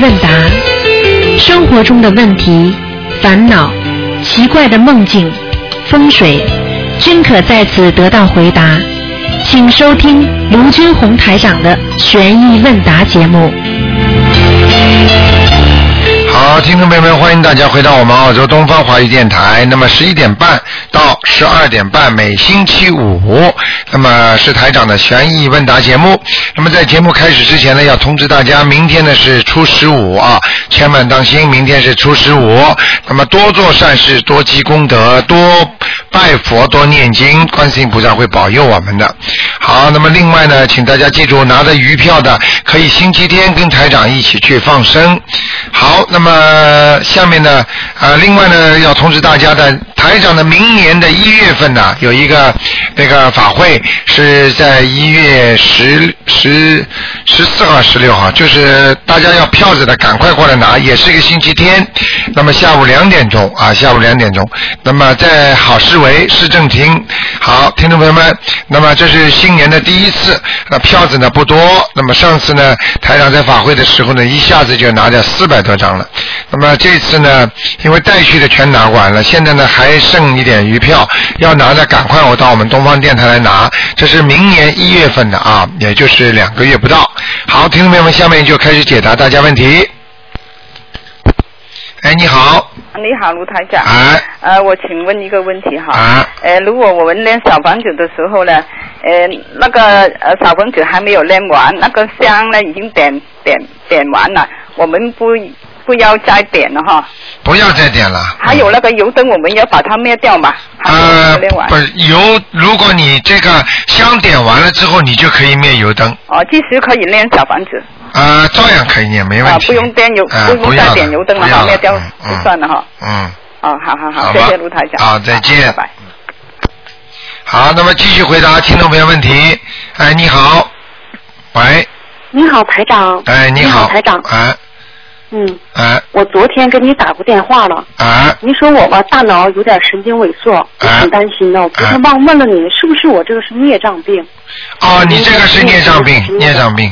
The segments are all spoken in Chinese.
问答，生活中的问题、烦恼、奇怪的梦境、风水，均可在此得到回答。请收听卢军红台长的悬疑问答节目。好，听众朋友们，欢迎大家回到我们澳洲东方华语电台。那么十一点半到十二点半，每星期五，那么是台长的悬疑问答节目。那么在节目开始之前呢，要通知大家，明天呢是初十五啊，千万当心，明天是初十五。那么多做善事，多积功德，多拜佛，多念经，观世音菩萨会保佑我们的。好，那么另外呢，请大家记住，拿着鱼票的可以星期天跟台长一起去放生。好，那么下面呢，呃，另外呢，要通知大家的，台长的明年的一月份呢，有一个那个法会是在一月十十十四号、十六号，就是大家要票子的赶快过来拿，也是一个星期天。那么下午两点钟啊，下午两点钟，那么在好市委市政厅。好，听众朋友们，那么这是新年的第一次，那票子呢不多。那么上次呢，台长在法会的时候呢，一下子就拿掉四百多张了。那么这次呢，因为带去的全拿完了，现在呢还剩一点余票，要拿的赶快我到我们东方电台来拿。这是明年一月份的啊，也就是两个月不到。好，听众朋友们，下面就开始解答大家问题。哎，你好。你好，卢台长。哎。呃，我请问一个问题哈。啊。呃，如果我们练小房子的时候呢，呃，那个呃小房子还没有练完，那个香呢已经点点点完了，我们不不要再点了哈。不要再点了。还有那个油灯，我们要把它灭掉嘛？呃，不是油，如果你这个香点完了之后，你就可以灭油灯。哦，即使可以练小房子。啊，照样可以念，没问啊，题。不用点油，啊不用再点油灯了灭掉嗯就算了哈。嗯，哦，好好好，谢谢卢台长。好再见拜拜。好，那么继续回答听众朋友问题。哎，你好，喂，你好，台长。哎，你好，台长。哎，嗯，哎，我昨天给你打过电话了。哎，您说我吧，大脑有点神经萎缩，我挺担心的。我昨天忘问了你，是不是我这个是孽障病？哦，你这个是孽障病，孽障病，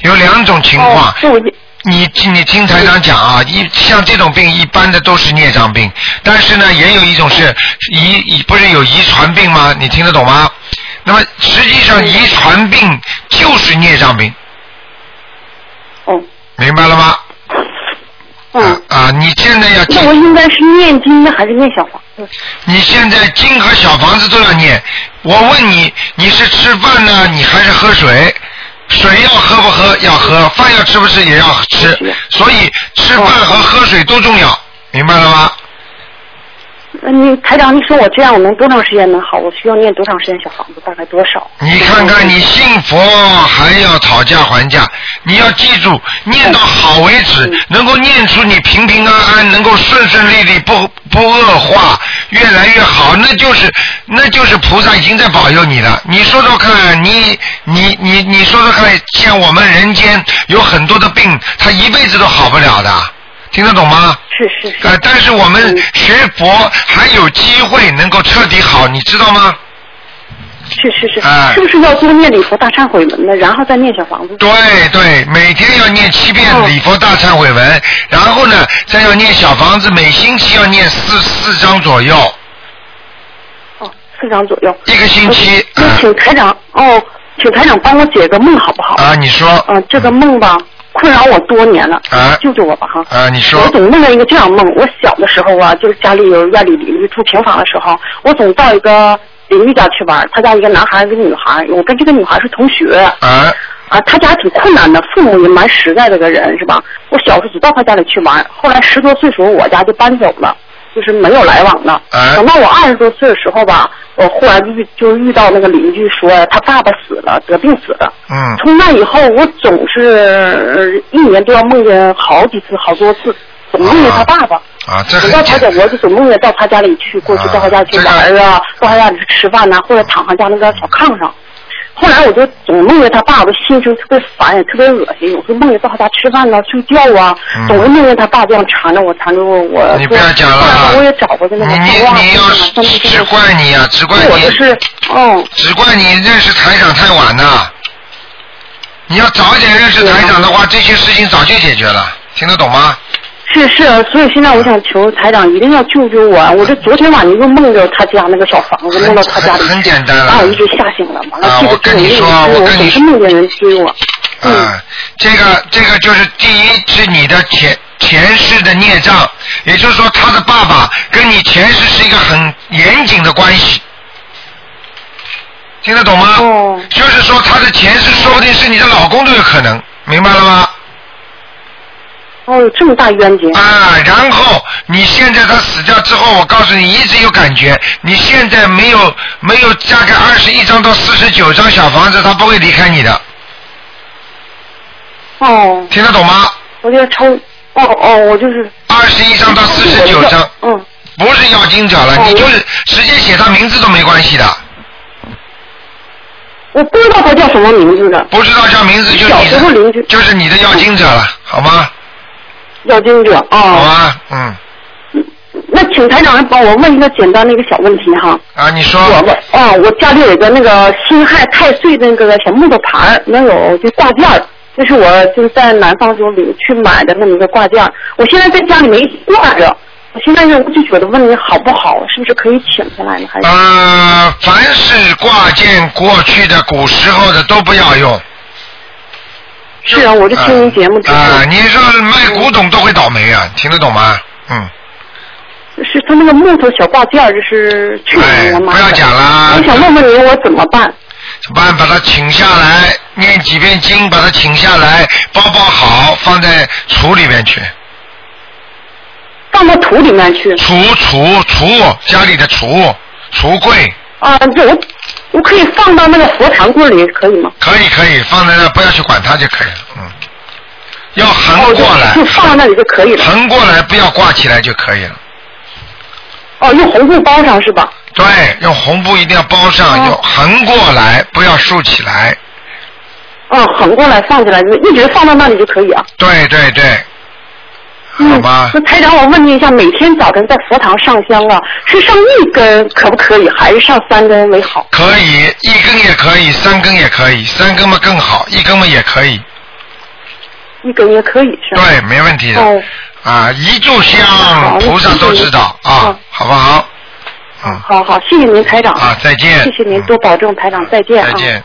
有两种情况。哦，是我你你听台长讲啊，一像这种病一般的都是孽障病，但是呢，也有一种是遗遗不是有遗传病吗？你听得懂吗？那么实际上遗传病就是孽障病。哦。明白了吗？嗯。啊，你现在要那我应该是念经呢，还是念小房子？你现在经和小房子都要念。我问你，你是吃饭呢，你还是喝水？水要喝不喝？要喝。饭要吃不吃？也要吃。所以吃饭和喝水都重要，明白了吗？呃，你台长，你说我这样我能多长时间能好？我需要念多长时间小房子？大概多少？你看看，你信佛还要讨价还价，你要记住，念到好为止，能够念出你平平安安，能够顺顺利利，不不恶化，越来越好，那就是那就是菩萨已经在保佑你了。你说说看，你你你你说说看，像我们人间有很多的病，他一辈子都好不了的，听得懂吗？是是是。呃，但是我们学佛还有机会能够彻底好，你知道吗？是是是，哎是不是要多念礼佛大忏悔文呢？然后再念小房子？对对，每天要念七遍礼佛大忏悔文，然后呢，再要念小房子，每星期要念四四张左右。哦，四张左右。一个星期。那请台长哦，请台长帮我解个梦好不好？啊，你说。嗯、这个梦吧，困扰我多年了。啊。救救我吧哈。啊，你说我。总梦到一个这样梦，我小的时候啊，就是家里有院里邻居住平房的时候，我总到一个邻居家去玩，他家一个男孩，一个女孩，我跟这个女孩是同学。啊。啊，他家挺困难的，父母也蛮实在的个人，是吧？我小时候只到他家里去玩，后来十多岁时候我家就搬走了，就是没有来往了。啊等到我二十多岁的时候吧，我忽然遇就遇到那个邻居说他爸爸死了，得病死了。嗯。从那以后，我总是呃一年都要梦见好几次、好多次，总梦见他爸爸。啊，这很到他家，我就总梦见到他家里去，过去到他家去玩啊，到他家里去吃饭呐、或者躺他家那个小炕上。后来我就总梦见他爸，我心情特别烦，也特别恶心。有时候梦见到他家吃饭呐、睡觉啊，嗯总是梦见他爸这样缠着我，缠着我。我你不要讲了我也找过那个你你你要是只怪你呀、只怪你。我就是，嗯。只怪你认识台长太晚呐。你要早一点认识台长的话，这些事情早就解决了。听得懂吗？是是，所以现在我想求台长一定要救救我。我这昨天晚上又梦着他家那个小房子，梦到他家里很简单了把我一直吓醒了。完了，啊这个我跟你说我我跟你总是梦见人追我。嗯啊，这个这个就是第一是你的前前世的孽障，也就是说他的爸爸跟你前世是一个很严谨的关系，听得懂吗？哦就是说他的前世说不定是你的老公都有可能，明白了吗？哦，有这么大冤结。啊，然后你现在他死掉之后，我告诉你，一直有感觉，你现在没有没有大概二十一张到四十九张小房子，他不会离开你的，哦，听得懂吗？我就抽。哦哦，我就是。二十一张到四十九张，嗯。不是要经者了，哦你就是直接写他名字都没关系的，我不知道他叫什么名字的，不知道叫名字就你的，就是你的要经者了，好吗？要经者啊好啊。啊，嗯，那请台长帮我问一个简单的一个小问题哈。啊，你说，我问啊，我家里有一个那个辛亥太岁的那个小木头牌儿，能有就挂件儿，这是我就是在南方时候领去买的那么一个挂件儿。我现在在家里没挂着，我现在我就觉得问你好不好，是不是可以请下来呢？还是？呃，凡是挂件过去的古时候的都不要用。是啊，我就听您节目之后，啊，你说卖古董都会倒霉啊，听得懂吗？嗯，是他那个木头小挂件儿，就是去年我买的。哎不要讲了我想问问您，我怎么办？怎么办？把它请下来，念几遍经，把它请下来，包包好，放在橱里面去。放到土里面去。橱橱橱，家里的橱橱柜，啊，这我我可以放到那个佛堂柜里，可以吗？可以可以放在那，不要去管它就可以了。嗯，要横哦，过来就，就放在那里就可以了。横过来，不要挂起来就可以了。哦，用红布包上是吧？对，用红布一定要包上，哦用横过来，不要竖起来。哦，横过来放起来，一直放到那里就可以啊。对对对，好嗯，吧。那台长，我问你一下，每天早晨在佛堂上香啊，是上一根可不可以，还是上三根为好？可以，一根也可以，三根也可以，三根嘛更好，一根嘛也可以。一根也可以是吧？对，没问题的。哦，啊，一炷香，菩萨都知道啊嗯，好不好？嗯，好好，谢谢您台长。啊，再见。谢谢您，嗯多保重，台长，再见啊。再见。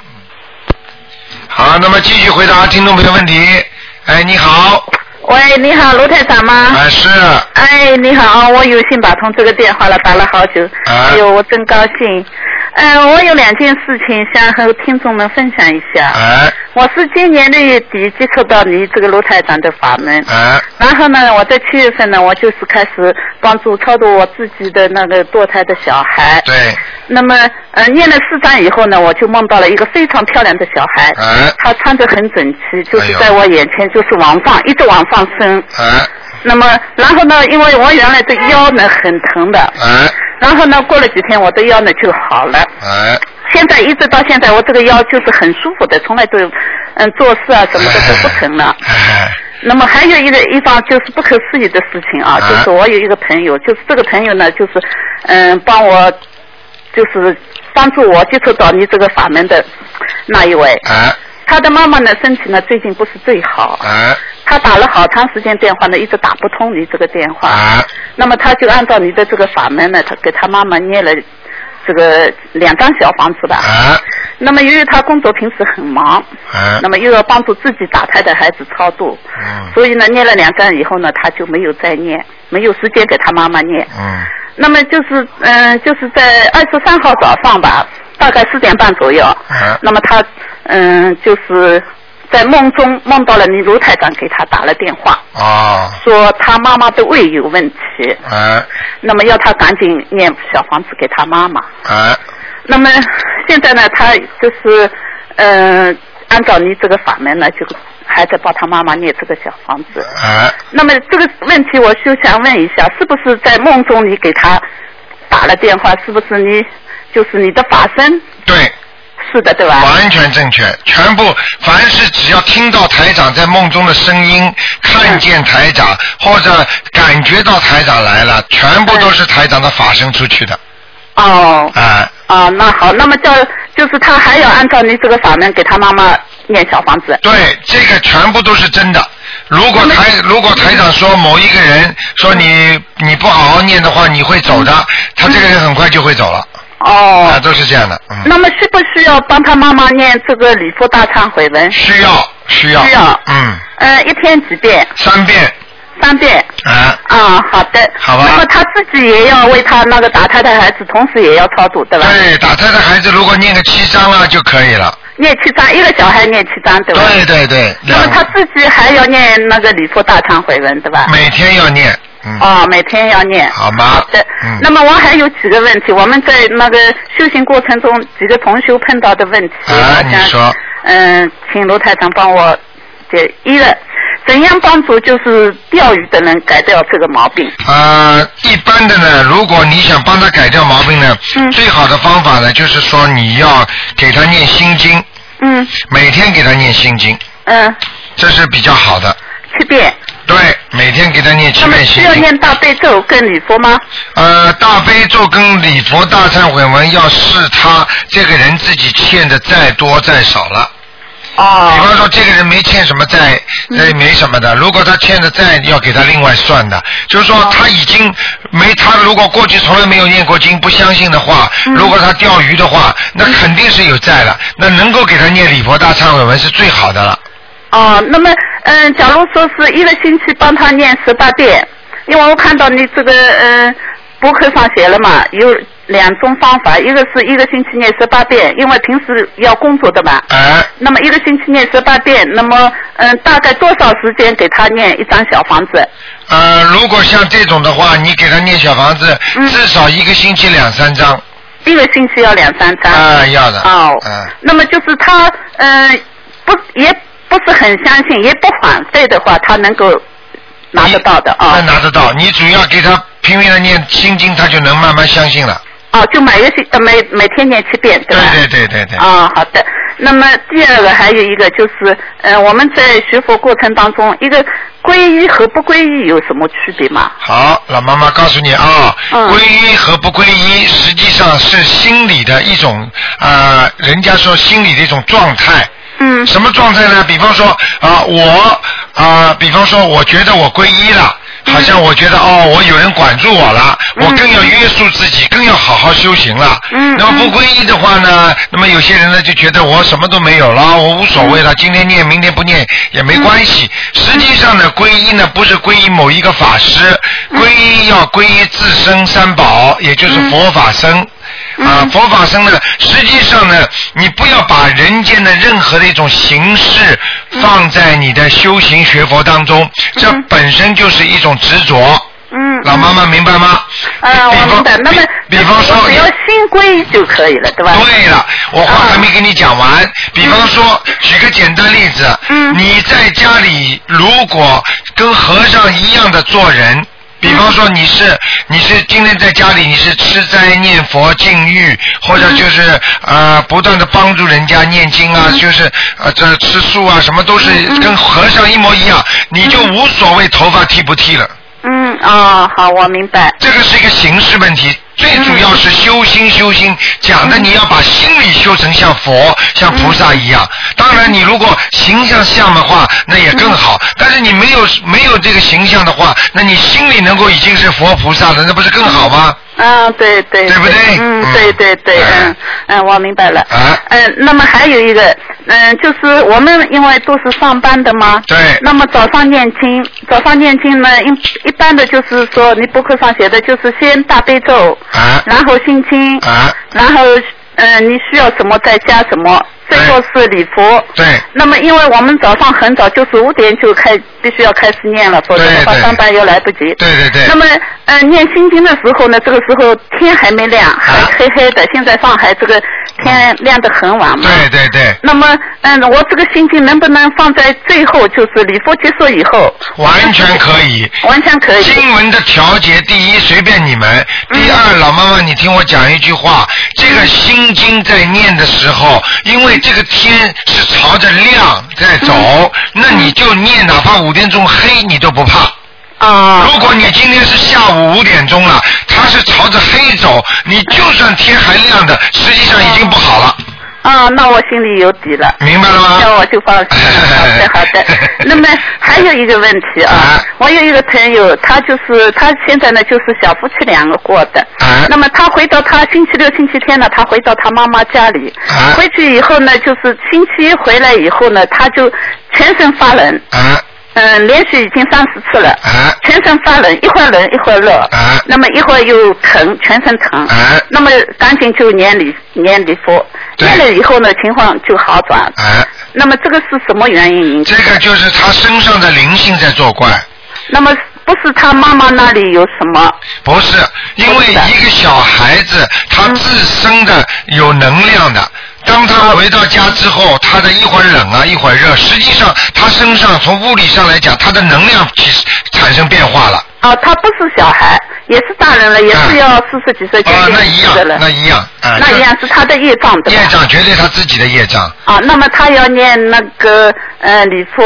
好，那么继续回答听众朋友问题。哎，你好，喂，你好，卢台长吗？哎是，哎，你好，我有幸打通这个电话了，打了好久，啊哎呦，我真高兴。嗯、我有两件事情想和听众们分享一下。哎我是今年六月底接触到你这个卢台长的法门，哎然后呢，我在七月份呢，我就是开始帮助超度我自己的那个堕胎的小孩。对，那么，呃，念了四章以后呢，我就梦到了一个非常漂亮的小孩，哎他穿着很整齐，就是在我眼前就是往上，一直往上升。哎那么，然后呢，因为我原来的腰呢很疼的，哎然后呢，过了几天我的腰呢就好了。哎，现在一直到现在，我这个腰就是很舒服的，从来都，嗯，做事啊什么的都不疼了。哎那么还有一个一方就是不可思议的事情啊，啊就是我有一个朋友，就是这个朋友呢，就是嗯帮我，就是帮助我接触到你这个法门的那一位。哎他的妈妈呢身体呢最近不是最好，啊。他打了好长时间电话呢，一直打不通你这个电话。啊。那么他就按照你的这个法门呢，他给他妈妈念了这个两张小房子吧。啊。那么由于他工作平时很忙，啊。那么又要帮助自己打胎的孩子超度，嗯。所以呢念了两张以后呢，他就没有再念，没有时间给他妈妈念。嗯。那么就是嗯、就是在二十三号早上吧，大概四点半左右，哎那么他嗯、就是在梦中梦到了你卢台长给他打了电话，哦说他妈妈的胃有问题，哎那么要他赶紧念小房子给他妈妈。哎那么现在呢，他就是嗯、呃按照你这个法门呢，就还在帮他妈妈念这个小房子。哎那么这个问题，我就想问一下，是不是在梦中你给他打了电话？是不是你就是你的法身？对。是的，对吧？完全正确，全部凡是只要听到台长在梦中的声音，看见台长或者感觉到台长来了，全部都是台长的法身出去的，哦啊、哦，那好，那么叫就是他还要按照你这个法门给他妈妈念小房子。对，这个全部都是真的。如果台如果台长说某一个人说你你不好好念的话，你会走的，他这个人很快就会走了，哦啊，，都是这样的，嗯，那么需不需要帮他妈妈念这个礼佛大忏悔文？需要需要，需要嗯，呃，一天几遍？三遍，三遍。啊，啊，好的。好吧那么他自己也要为他那个打胎的孩子，同时也要超度，对吧？对，打胎的孩子如果念个七章了就可以了，念七章，一个小孩念七章，对吧？对对对，那么他自己还要念那个礼佛大忏悔文，对吧？每天要念，嗯，哦，每天要念。好吗好的。嗯那么我还有几个问题，我们在那个修行过程中几个同学碰到的问题，啊我想你说嗯，请卢台长帮我解。一个，怎样帮助就是钓鱼的人改掉这个毛病？呃，一般的呢，如果你想帮他改掉毛病呢，嗯最好的方法呢，就是说你要给他念心经，嗯每天给他念心经，嗯，这是比较好的。七遍。对，每天给他念七那么遍心经。需要念大悲咒跟礼佛吗？呃，大悲咒跟礼佛大忏悔文要是他这个人自己欠的再多再少了。哦比哦。方说，这个人没欠什么债，呃，没什么的。如果他欠的债，要给他另外算的。就是说，他已经没他如果过去从来没有念过经，不相信的话，如果他钓鱼的话，那肯定是有债了。那能够给他念礼佛大忏悔文是最好的了。哦，那么嗯，假如说是一个星期帮他念十八遍，因为我看到你这个嗯博客上写了嘛，有两种方法，一个是一个星期念十八遍，因为平时要工作的嘛。哎，那么一个星期念十八遍，那么嗯，大概多少时间给他念一张小房子？呃，如果像这种的话，你给他念小房子，嗯至少一个星期两三张。一个星期要两三张。啊，要的。哦，嗯。那么就是他嗯不也不是很相信，也不反对的话，他能够拿得到的啊。那拿得到，你主要给他拼命的念心经，他就能慢慢相信了。哦，就每个星呃每每天念七遍，对吧？对对对对。啊、好的。那么第二个还有一个就是，呃、我们在学佛过程当中，一个皈依和不皈依有什么区别吗？好，老妈妈告诉你啊，嗯皈依和不皈依实际上是心理的一种啊、人家说心理的一种状态。嗯什么状态呢？比方说啊、我啊、比方说我觉得我皈依了。好像我觉得哦，我有人管住我了，嗯我更要约束自己，更要好好修行了。嗯那么不皈依的话呢，那么有些人呢就觉得我什么都没有了，我无所谓了，今天念明天不念也没关系。实际上呢，皈依呢不是皈依某一个法师，皈依要皈依自身三宝，也就是佛法僧。啊，佛法僧呢，实际上呢，你不要把人间的任何的一种形式放在你的修行学佛当中，这本身就是一种执着。嗯。老妈妈明白吗？嗯，比方我明白。那么比比方说只要心归就可以了，对吧？对了，我话还没跟你讲完。比方说，举个简单例子，嗯你在家里如果跟和尚一样的做人。比方说你是你是今天在家里你是吃斋念佛禁欲，或者就是呃不断的帮助人家念经啊，就是呃这吃素啊什么都是跟和尚一模一样，你就无所谓头发剃不剃了。嗯哦、好，我明白。这个是一个形式问题，最主要是修心修心，讲的你要把心理修成像佛、像菩萨一样。当然，你如果形象像的话，那也更好。但是你没有没有这个形象的话，那你心里能够已经是佛菩萨了，那不是更好吗？啊，对对对不对嗯，嗯对对对，哎嗯嗯，我明白了。啊嗯，那么还有一个，嗯，就是我们因为都是上班的嘛，对。那么早上念经，早上念经呢，一一般的就是说，你博客上写的就是先大悲咒，啊。然后心经，啊，然后嗯，你需要什么再加什么，最后是礼佛。对。那么，因为我们早上很早，就是五点就开，必须要开始念了，否则的话上班又来不及。对对对。那么，呃，念心经的时候呢，这个时候天还没亮，还啊。黑黑的。现在上海这个天亮得很晚嘛。对对对，那么，嗯，我这个心经能不能放在最后，就是礼佛结束以后？完全可以。完全可以。经文的调节，第一随便你们，嗯第二老妈妈，你听我讲一句话，这个心经在念的时候，因为这个天是朝着亮在走，嗯那你就念，哪怕五点钟黑你都不怕。啊。如果你今天是下午五点钟了，它是朝着黑走，你就算天还亮的，实际上已经不好了。啊，那我心里有底了。明白了吗？那我就放心了。好的，好的。那么还有一个问题啊，啊我有一个朋友，他就是他现在呢就是小夫妻两个过的。啊那么他回到他星期六、星期天呢，他回到他妈妈家里。啊回去以后呢，就是星期一回来以后呢，他就全身发冷，啊嗯，连续已经三四次了。啊全身发冷，一会儿冷一会儿热，啊那么一会儿又疼，全身疼，啊那么赶紧就念礼念礼佛，对念了以后呢，情况就好转。啊！那么这个是什么原因引起的？这个就是他身上的灵性在作怪，那么不是他妈妈那里有什么？不是因为一个小孩子他自身的有能量的。当他回到家之后，他的一会儿冷啊，一会儿热，实际上他身上从物理上来讲，他的能量其实产生变化了。啊，他不是小孩，也是大人了，也是要四十几岁，将啊，近那一样。那一样，啊，那一样是他的业障对吧？业障绝对他自己的业障。啊，那么他要念那个呃礼佛，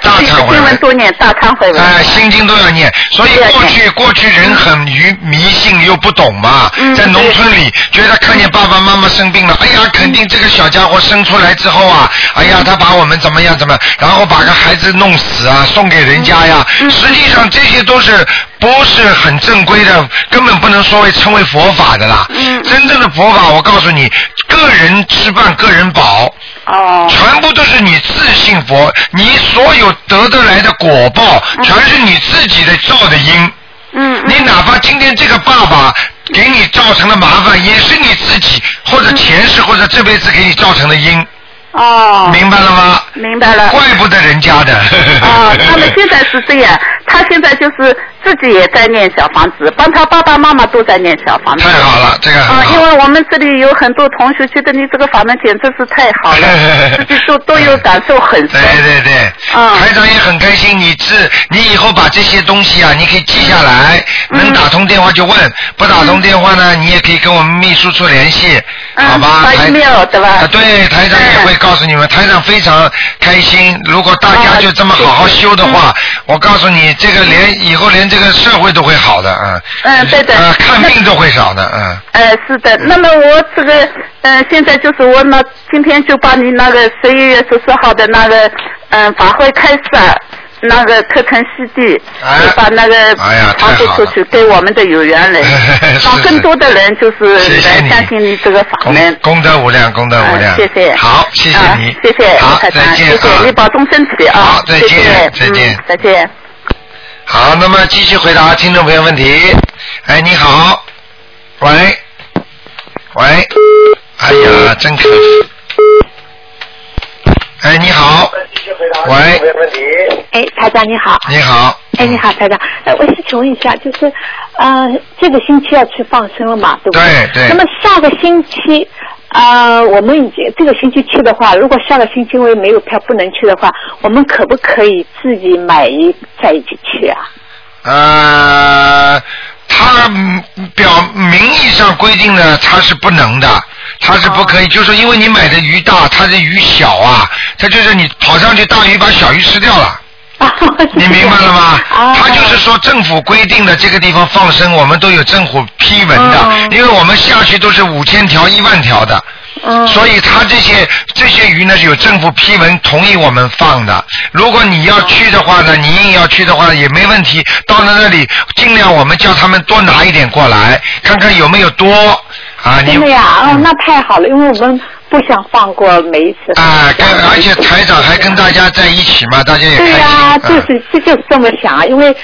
大忏悔文。经文多念大忏悔文。哎，心经都要念，所以过去过去人很愚迷信又不懂嘛，嗯在农村里觉得看见爸爸妈妈生病了，哎呀，肯定这个小家伙生出来之后啊，哎呀，他把我们怎么样怎么样，然后把个孩子弄死啊，送给人家呀，嗯。实际上这些都是不是很正规的，根本不能说为称为佛法的啦。嗯真正的佛法，我告诉你，个人吃饭个人饱。哦。全部都是你自信佛，你所有得得来的果报，全是你自己的造的因。嗯你哪怕今天这个爸爸给你造成的麻烦，也是你自己或者前世或者这辈子给你造成的因，哦。明白了吗？明白了。怪不得人家的。啊，他们现在是这样，他现在就是自己也在念小房子，帮他爸爸妈妈都在念小房子。太好了，这个很啊，好。因为我们这里有很多同学觉得你这个法门简直是太好了，自己都都有感受很深。对对对，嗯台长也很开心。你自你以后把这些东西啊，你可以记下来，嗯能打通电话就问，不打通电话呢，你也可以跟我们秘书处联系，嗯好吧？发台 email 对吧啊，对，台长也会告诉你们，台长非常开心。如果大家啊就这么好好修的话，我告诉你，这个连以后连这个社会都会好的，嗯。嗯对的呃，看病都会少的，嗯。呃，是的，那么我这个，呃，现在就是我那今天就把你那个十一月十四号的那个，嗯、法会开始啊，那个课程 CD，哎就把那个哎呀传播太好了出去，给我们的有缘人是，让更多的人就是来相信你这个法功门。功德无量，功德无量。啊谢谢。好，谢谢你。啊谢谢，好，再见谢谢啊你保重身体啊。好再见再见嗯再见。好，那么继续回答听众朋友问题。哎，你好，喂，喂，哎呀，真可。哎，你好，喂，哎，台长你好。你好，哎，你好，台长。哎，我是请问一下，就是呃，这个星期要去放生了嘛，对不对对。那么下个星期，呃，我们已经这个星期去的话，如果下个星期因为没有票不能去的话，我们可不可以自己买一在一起去啊？呃，他嗯表名义上规定呢，他是不能的，他是不可以，就是因为你买的鱼大，他的鱼小啊，他就是你跑上去，大鱼把小鱼吃掉了。啊，你明白了吗？啊，他就是说政府规定的这个地方放生，我们都有政府批文的，嗯因为我们下去都是五千条、一万条的。嗯，所以他这些这些鱼呢是有政府批文同意我们放的。如果你要去的话呢，你硬要去的话也没问题。到了那里，尽量我们叫他们多拿一点过来，看看有没有多啊。你真的呀，哦，嗯那太好了，因为我们不想放过每一次。啊，跟而且台长还跟大家在一起嘛，大家也开心。对呀、就啊是这就是这么想啊，因为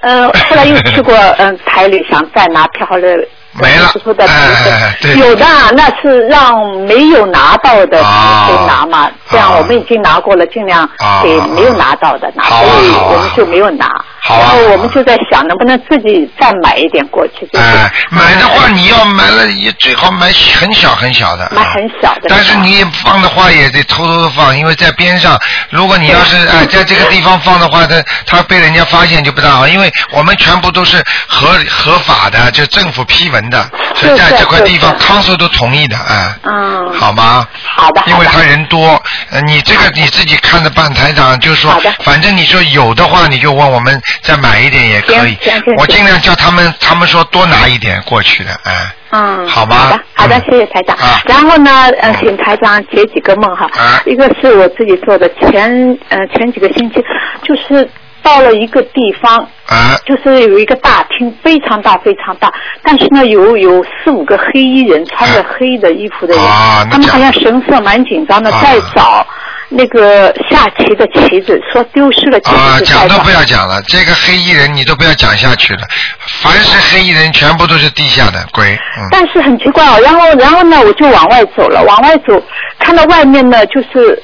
呃后来又去过 嗯台里想再拿票，后来没了哎哎哎对有的啊那是让没有拿到的啊给拿嘛，这样啊我们已经拿过了，尽量啊给没有拿到的拿，啊所以我们就没有拿。好啊然后我们就在想，能不能自己再买一点过去？就是、哎，买的话你要买了也最好买很小很小的。买很小的但是你放的话也得偷偷的放，因为在边上，如果你要是哎在这个地方放的话，它它被人家发现就不大好，因为我们全部都是合合法的，就政府批文的，所以在这块地方康叔都同意的，哎。嗯，好吗？好的，因为他人多，呃，你这个你自己看着办，台长就是说，反正你说有的话，你就问我们再买一点也可以。我尽量叫他们，他们说多拿一点过去的，哎。嗯，好吧？好的，好的嗯，谢谢台长。啊。然后呢，呃嗯，请台长解几个梦哈。啊。一个是我自己做的，前呃前几个星期，就是到了一个地方，啊。就是有一个大厅，非常大非常大，但是呢有有四五个黑衣人，穿着黑的衣服的人，啊他们好像神色蛮紧张的，啊。在找那个下棋的棋子，说丢失了棋啊，讲都不。要讲了，这个黑衣人你都不要讲下去了。凡是黑衣人，全部都是地下的鬼。嗯。但是很奇怪哦，然后然后呢，我就往外走了，往外走，看到外面呢，就是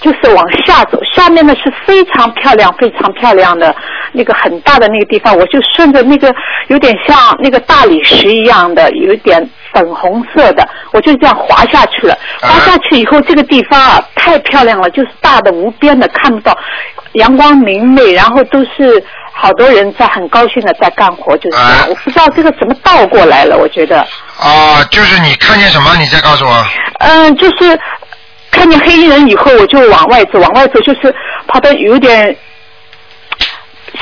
就是往下走，下面呢是非常漂亮、非常漂亮的那个很大的那个地方，我就顺着那个有点像那个大理石一样的，有一点粉红色的，我就这样滑下去了。啊滑下去以后，这个地方啊太漂亮了，就是大的无边的，看不到，阳光明媚，然后都是。好多人在很高兴的在干活，就是这样。啊我不知道这个怎么倒过来了，我觉得。啊，就是你看见什么，你再告诉我。嗯，就是看见黑衣人以后，我就往外走，往外走就是跑到有点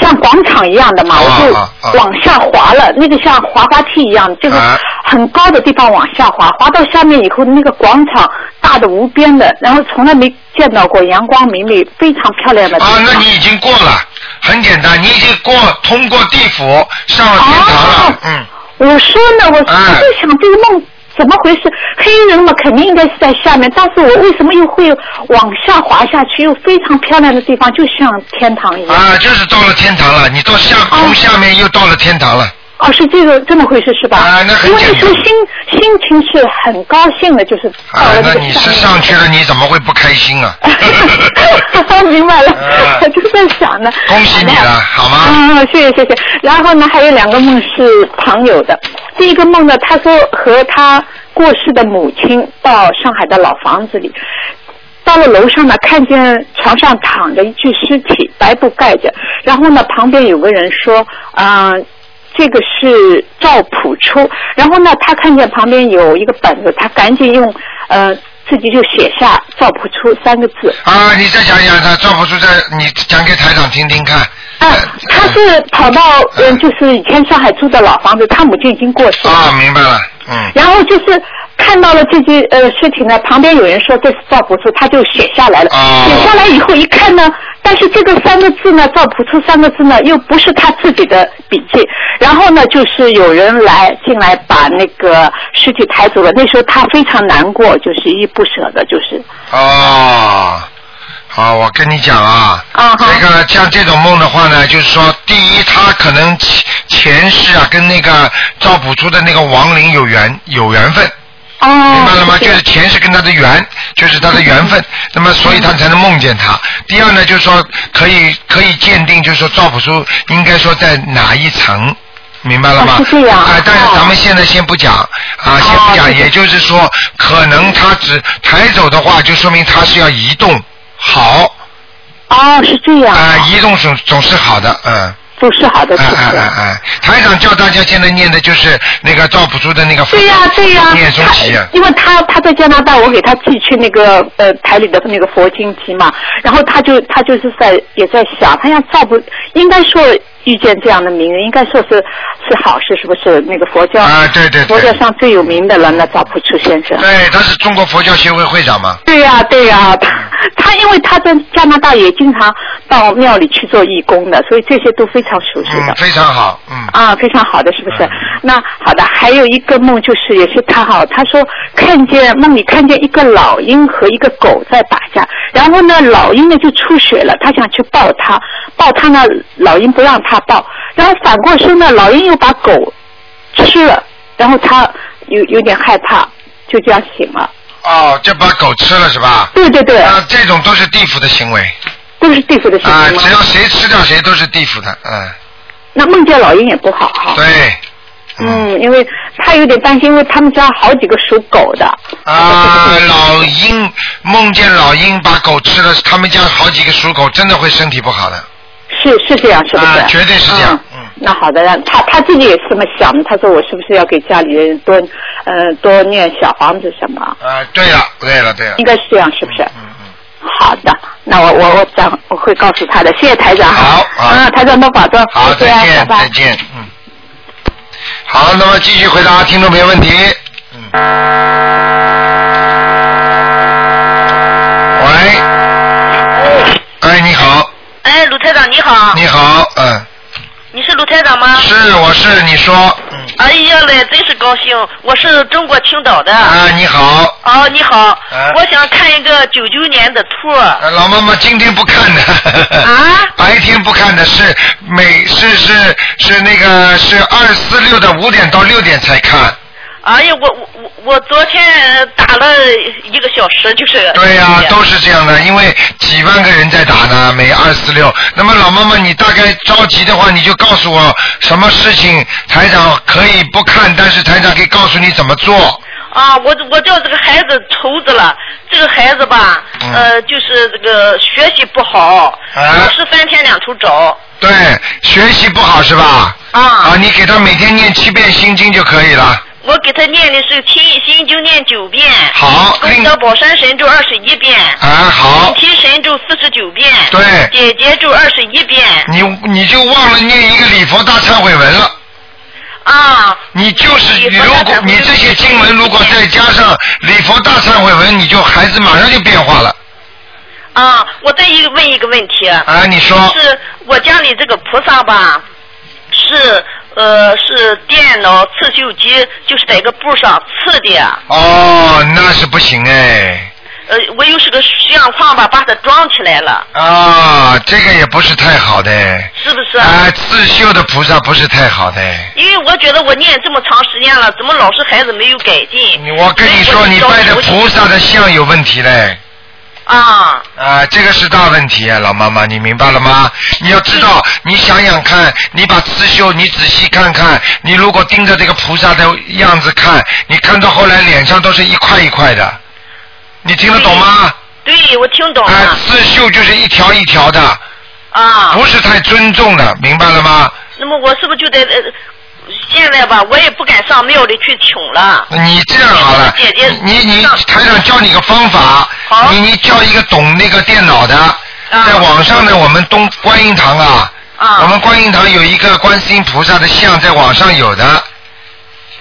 像广场一样的嘛，啊我就往下滑了，那个像滑滑梯一样，这个啊很高的地方往下滑，滑到下面以后，那个广场大的无边的，然后从来没见到过阳光明媚、非常漂亮的地啊。，那你已经过了，很简单，你已经过通过地府上了天堂了。哦嗯。我说呢，我我就想这个梦怎么回事？黑人嘛，肯定应该是在下面，但是我为什么又会往下滑下去？又非常漂亮的地方，就像天堂一样。啊，就是到了天堂了，你到下从下面又到了天堂了。哦，是这个这么回事是吧？啊那很因为那时候心心情是很高兴的，就是到啊了，你是上上去了，你怎么会不开心啊？明白了，啊 我就在想呢。恭喜你了，好吗？嗯，谢谢谢谢。然后呢，还有两个梦是朋友的。第一个梦呢，他说和他过世的母亲到上海的老房子里，到了楼上呢，看见床上躺着一具尸体，白布盖着。然后呢，旁边有个人说，嗯、这个是赵朴初。然后呢，他看见旁边有一个本子，他赶紧用呃自己就写下赵朴初三个字。啊，你再讲讲他赵朴初在，你讲给台长听听看。啊，他是跑到嗯，就是以前上海住的老房子，他母亲已经过世了。啊，明白了，嗯。然后就是看到了这具呃事情呢，旁边有人说这是赵朴初，他就写下来了。哦写下来以后一看呢，但是这个三个字呢，赵朴初三个字呢，又不是他自己的笔记。然后呢，就是有人来进来把那个尸体抬走了。那时候他非常难过，就是依依不舍的，就是哦，好，我跟你讲啊，啊好这个像这种梦的话呢，就是说，第一，他可能前前世啊，跟那个赵朴初的那个亡灵有缘有缘分，哦，明白了吗？就是前世跟他的缘，就是他的缘分，那么所以他才能梦见他。第二呢，就是说可以可以鉴定，就是说赵朴初应该说在哪一层。明白了吗？哦是这样啊、但是哦咱们现在先不讲啊，先不讲，也就是说，可能他只抬走的话，就说明他是要移动，好哦，是这样啊、移动总总是好的，嗯。都是好的，哎哎是不是？哎哎，台长教大家现在念的就是那个赵朴初的那个对呀、对呀、念诵集他因为他他在加拿大，我给他寄去那个呃台里的那个佛经集嘛，然后他就他就是在也在想，他想赵不应该说遇见这样的名人，应该说是是好事，是不是？那个佛教啊对对对佛教上最有名的了，那赵朴初先生。对，他是中国佛教协会会长嘛。对呀、对呀、他 他因为他在加拿大也经常到庙里去做义工的，所以这些都非常熟悉的。嗯，非常好，嗯。啊，非常好的，是不是？嗯那好的，还有一个梦就是也是他哈，他说看见梦里看见一个老鹰和一个狗在打架，然后呢老鹰呢就出血了，他想去抱它，抱它呢老鹰不让他抱，然后反过身呢老鹰又把狗吃了，然后他有有点害怕，就这样醒了。哦，就把狗吃了是吧？对对对，啊，这种都是地府的行为都是地府的行啊，为啊只？要谁吃掉谁都是地府的，嗯，那梦见老鹰也不好哈。对。嗯，因为他有点担心，因为他们家好几个属狗的。啊，老鹰梦见老鹰把狗吃了，他们家好几个属狗真的会身体不好的。是是这样，是不是？啊绝对是这样那好的，让他他自己也是这么想的。他说我是不是要给家里人多呃多念小房子什么？啊，对了，对了，对了应。该是这样，是不是？嗯嗯。好的，那我我我讲我会告诉他的，谢谢台长。好好啊，台长多保重。好，再再见，拜拜再。见，嗯。好，那么继续回答听众朋友问题。嗯。喂。哎，你好，哎，鲁台长你好，你好，嗯，卢台长吗？是，我是，你说，嗯，哎呀嘞，真是高兴，我是中国青岛的。啊，你好，哦，你好，啊我想看一个九九年的兔。呃老妈妈今天不看的。啊？白天不看的是每是是是那个是二四六的五点到六点才看。哎呀，我我我我昨天打了一个小时，就是。对呀、都是这样的，因为几万个人在打呢，每二四六。那么老妈妈，你大概着急的话，你就告诉我什么事情，台长可以不看，但是台长可以告诉你怎么做。啊，我我叫这个孩子愁着了，这个孩子吧，嗯呃，就是这个学习不好，啊老师三天两头找。对，学习不好是吧？啊啊，你给他每天念七遍心经就可以了。我给他念的是心心经念九遍，好另功德宝山神咒二十一遍，啊，好。准，提神咒四十九遍，对。姐姐咒二十一遍，你你就忘了念一个礼佛大忏悔文了。啊，你就是礼佛如果你这些经文如果再加上礼佛大忏悔文，你就孩子马上就变化了。啊，我再一个问一个问题，啊，你说。是我家里这个菩萨吧，是呃是电脑刺绣机，就是在一个布上刺的，哦，那是不行哎。呃，我又是个相框吧，把它装起来了，啊，这个也不是太好的。是不是？啊，刺绣的菩萨不是太好的。因为我觉得我念这么长时间了，怎么老是孩子没有改进？我跟你说，你拜的菩萨的像有问题嘞。啊，啊，这个是大问题啊，老妈妈，你明白了吗？你要知道，你想想看，你把刺绣，你仔细看看，你如果盯着这个菩萨的样子看，你看到后来脸上都是一块一块的，你听得懂吗？对，我听懂啊，了。刺绣就是一条一条的，啊，不是太尊重的，明白了吗？那么我是不是就得呃，现在吧，我也不敢上庙里去请了。你这样好了姐姐，你你台长教你个方法，好你你叫一个懂那个电脑的，在网上呢，我们东观音堂啊，啊我们观音堂有一个观世音菩萨的像，在网上有的，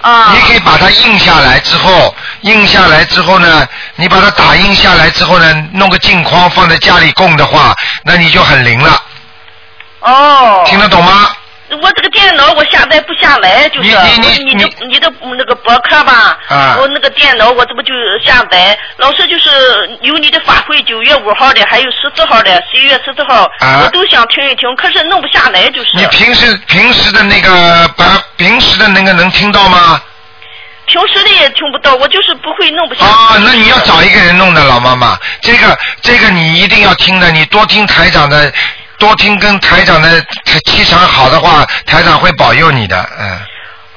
啊你可以把它印下来之后，印下来之后呢，你把它打印下来之后呢，弄个镜框放在家里供的话，那你就很灵了，哦。听得懂吗？我这个电脑我下载不下来，就是你你你的你的那个博客吧，啊我那个电脑我这不就下载，老师就是有你的法会九月五号的，还有十四号的，十一月十四号，啊我都想听一听，可是弄不下来，就是你平时平时的那个把平时的那个能听到吗？平时的也听不到，我就是不会弄不下来。哦，那你要找一个人弄的，老妈妈，这个这个你一定要听的，你多听台长的，多听跟台长的气场好的话，台长会保佑你的，嗯。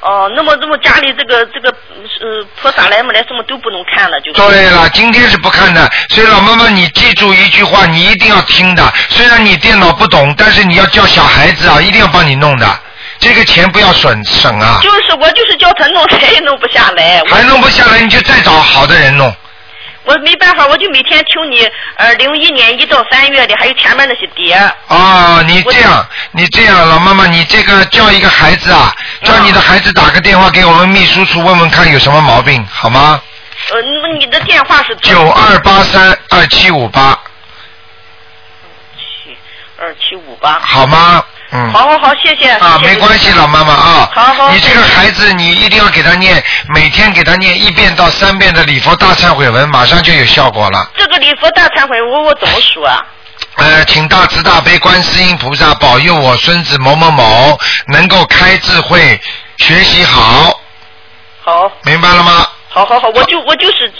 哦，那么那么家里这个这个呃菩萨来没来什么都不能看了，就对了，今天是不看的，所以老妈妈你记住一句话，你一定要听的。虽然你电脑不懂，但是你要教小孩子啊，一定要帮你弄的，这个钱不要省省啊。就是我就是叫他弄，谁也弄不下来。我还弄不下来，你就再找好的人弄。我没办法，我就每天听你呃零一年一到三月的，还有前面那些碟。哦，你这样，你这样，老妈妈，你这个叫一个孩子啊，叫你的孩子打个电话给我们秘书处问问看有什么毛病，好吗？呃，那你的电话是九二八三二七五八，七二七五八。好吗？嗯。好好好，谢谢。啊，谢谢没关系，老妈妈啊。好好你这个孩子，你一定要给他念，每天给他念一遍到三遍的礼佛大忏悔文，马上就有效果了。这个礼佛大忏悔文我怎么数啊？呃，请大慈大悲观世音菩萨保佑我孙子某某某能够开智慧，学习好，好，明白了吗？好好好，我就我就是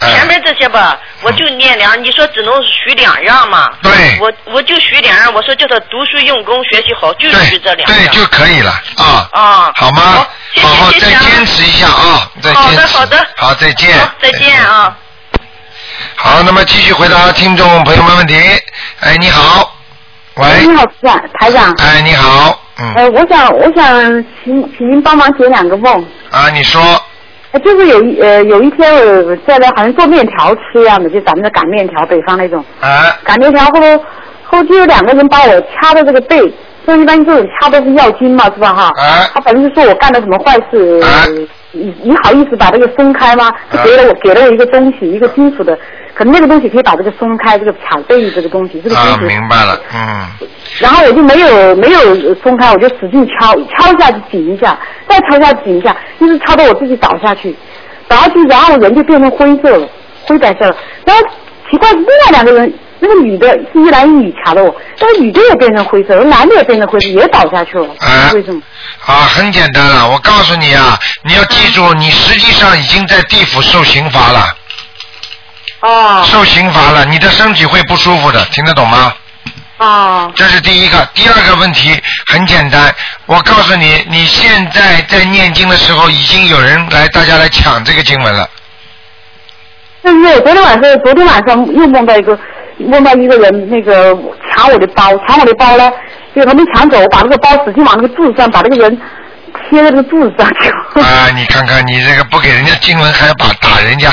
前面这些吧，我就念两，你说只能许两样嘛？对我我就许两样，我说叫他读书用功，学习好，就许这两样对，样。就可以了啊。啊，好吗？好谢谢好好再坚持一下啊，再好坚持。的好的好，再见。好，再见啊。好，那么继续回答听众朋友们问题。哎，你好，喂，你好，是啊，台长。哎，你好，嗯，呃，我想，我想请请您帮忙解两个梦。啊，你说，呃就是有一呃有一天我在那好像做面条吃一样的，就咱们的擀面条，北方那种啊擀面条，后头后头就有两个人把我掐的这个背，就一般这种掐都是要筋嘛，是吧哈？啊他反正就说我干了什么坏事，啊你你好意思把这个松开吗？就给了我给了我一个东西，一个金属的，可能那个东西可以把这个松开，这个卡背这个东西，这个金啊，属。明白了，嗯，然后我就没有没有松开，我就使劲敲，敲一下就紧一下，再敲一下紧一下，一直敲到我自己倒下去，倒下去，然后人就变成灰色了，灰白色了。然后奇怪，另外两个人，那个女的是一男一女卡的我，那个女的也变成灰色，男的也变成灰色，也倒下去了，啊为什么？啊，很简单啊，我告诉你啊，你要记住，你实际上已经在地府受刑罚了，哦受刑罚了，你的身体会不舒服的，听得懂吗？哦这是第一个，第二个问题很简单，我告诉你，你现在在念经的时候，已经有人来，大家来抢这个经文了。但是我昨天晚上，昨天晚上又梦到一个，梦到一个人那个抢我的包，抢我的包呢，结果他没抢走，我把那个包使劲往那个柱子上，把那个人贴在那个柱子上去。啊，你看看你这个不给人家经文，还要把打人家，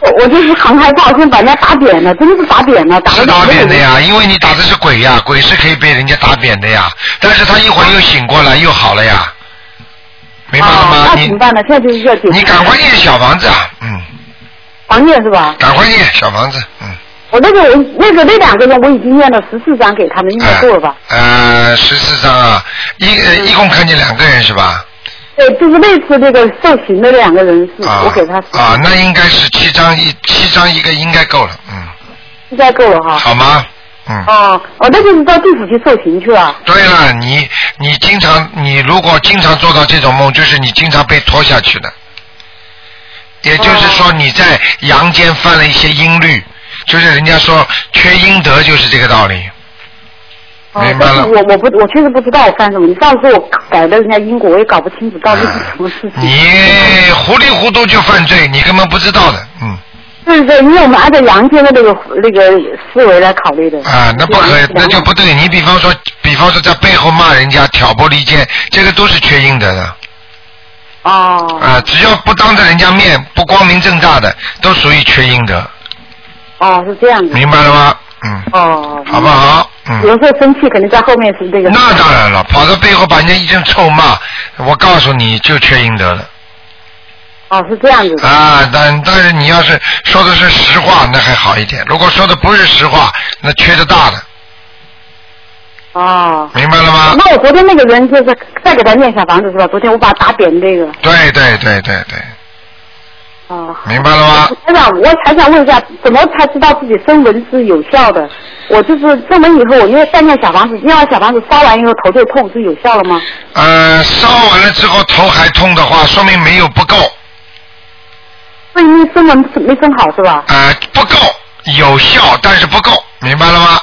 我我就是很害怕，我先把人家打扁了，真的是打扁了，打是打扁的呀，因为你打的是鬼呀，鬼是可以被人家打扁的呀，但是他一会儿又醒过来，又好了呀，明白了吗？啊，那你怎么办呢？现在就是要解。你赶快念小房子啊，嗯，房念是吧？赶快念小房子，嗯，我那个我那个那两个人我已经念了十四张给他们，应该够了吧？呃，十四张啊，一呃一共看见两个人是吧？对，就是那次那个受刑的两个人是，啊我给他啊，那应该是七张一七张一个应该够了，嗯，应该够了哈。好吗？嗯。哦哦，那就是到地府去受刑去了。对了，你你经常你如果经常做到这种梦，就是你经常被拖下去的，也就是说你在阳间犯了一些阴律，就是人家说缺阴德，就是这个道理。哦明白了我我不我确实不知道我犯什么。你上次说我改了人家因果，我也搞不清楚到底是什么事情。你糊里糊涂就犯罪，你根本不知道的，嗯对对，因为我们按照阳间的那个那个思维来考虑的。啊，那不可以，那就不对。你比方说，比方说在背后骂人家、挑拨离间，这个都是缺阴德的。哦。啊，只要不当着人家面、不光明正大的，都属于缺阴德，哦，是这样的。明白了吗？嗯，哦。好不好？嗯。有时候生气，肯定在后面是这个。那当然了，跑到背后把人家一阵臭骂，我告诉你就缺阴德了哦，是这样子的。啊！但但是你要是说的是实话，那还好一点；如果说的不是实话，那缺的大的，哦。明白了吗？那我昨天那个人就是再给他念小房子是吧？昨天我把他打扁这个。对对对对对，哦。明白了吗？台长，我还想问一下，怎么才知道自己生纹是有效的？我就是声纹以后，我因为再念小房子，念完小房子烧完以后头就痛，是有效了吗？呃，烧完了之后头还痛的话，说明没有不够，是因为生纹没生好是吧？呃，不够有效，但是不够，明白了吗？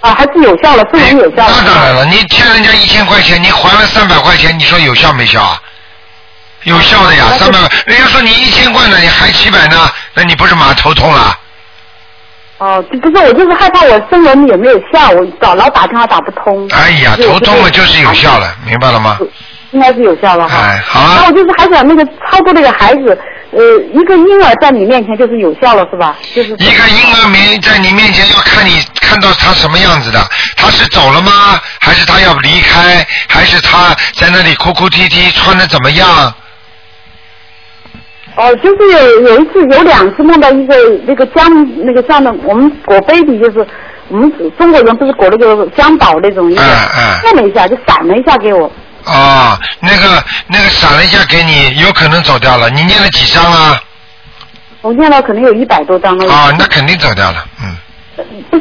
啊，还是有效了，声纹有效了。那当然了，你欠人家一千块钱，你还了三百块钱，你说有效没效啊？有效的呀，三百块，人家说你一千块呢，你还七百呢，那你不是马上头痛了？哦，不是，我就是害怕我声纹有没有效，我老老打电话打不通。哎呀，头痛了就是有效了，明白了吗？应该是有效了哈。哎，好啊，然后我就是还想那个超过那个孩子，呃，一个婴儿在你面前就是有效了是吧？就是一个婴儿没在你面前要看你看到他什么样子的，他是走了吗？还是他要离开？还是他在那里哭哭啼啼，穿的怎么样？哦，就是有有一次有两次梦到一个那个江那个像的，我们裹 baby 就是我们中国人不是裹那个江宝那种一个，嗯嗯看了一下就闪了一下给我，哦，那个那个闪了一下给你，有可能走掉了。你念了几张啊？我念了可能有一百多张了。啊、那肯定走掉了，嗯。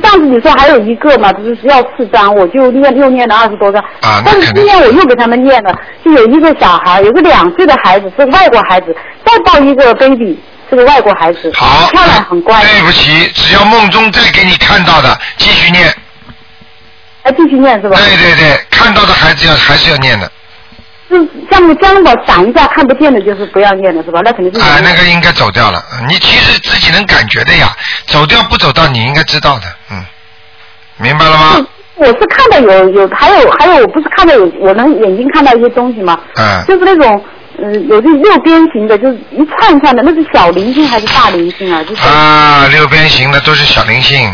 就上次你说还有一个嘛，不是要四张，我就念又念了二十多张。啊那但是今天我又给他们念了，就有一个小孩，有个两岁的孩子是外国孩子，再抱一个 baby 是个外国孩子，好，很漂亮，很乖。对不起，只要梦中再给你看到的，继续念。还，继续念是吧？对对对，看到的孩子要还是要念的。是像那个江宝闪一下看不见的，就是不要念了是吧？那肯定是。啊，那个应该走掉了。你其实自己能感觉的呀，走掉不走到你应该知道的，嗯，明白了吗？我是看到有有还有还有，我不是看到有我能眼睛看到一些东西吗？嗯就是那种呃，有这六边形的，就是一串串的，那是小灵性还是大灵性啊？就是啊，六边形的都是小灵性。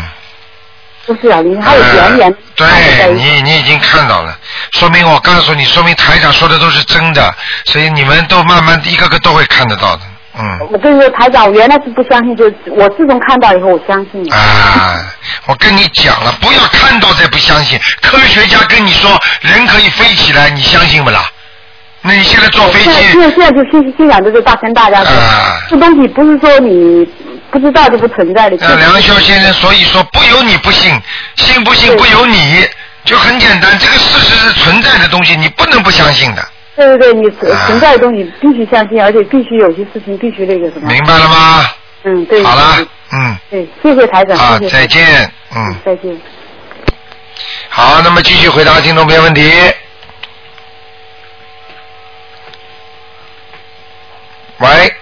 都是小灵性，还有圆圆。对你，你已经看到了，说明我告诉你，说明台长说的都是真的，所以你们都慢慢一个个都会看得到的，嗯。我跟你说，台长，我原来是不相信，就是我自从看到以后，我相信你。啊，我跟你讲了，不要看到再不相信。科学家跟你说人可以飞起来，你相信不啦？那你现在坐飞机现在现在就心心想着就大跟大家说，啊这东西不是说你不知道就不存在的。呃，梁霄先生，所以说不由你不信，信不信不由你，就很简单，这个事实是存在的东西，你不能不相信的，对对对，你存在的东西必须相信，而且必须有些事情必须那个什么。明白了吗？嗯，对。好了，嗯，对，谢谢台长，啊谢，谢。再见，嗯，再见。好，那么继续回答听众朋友问题。喂，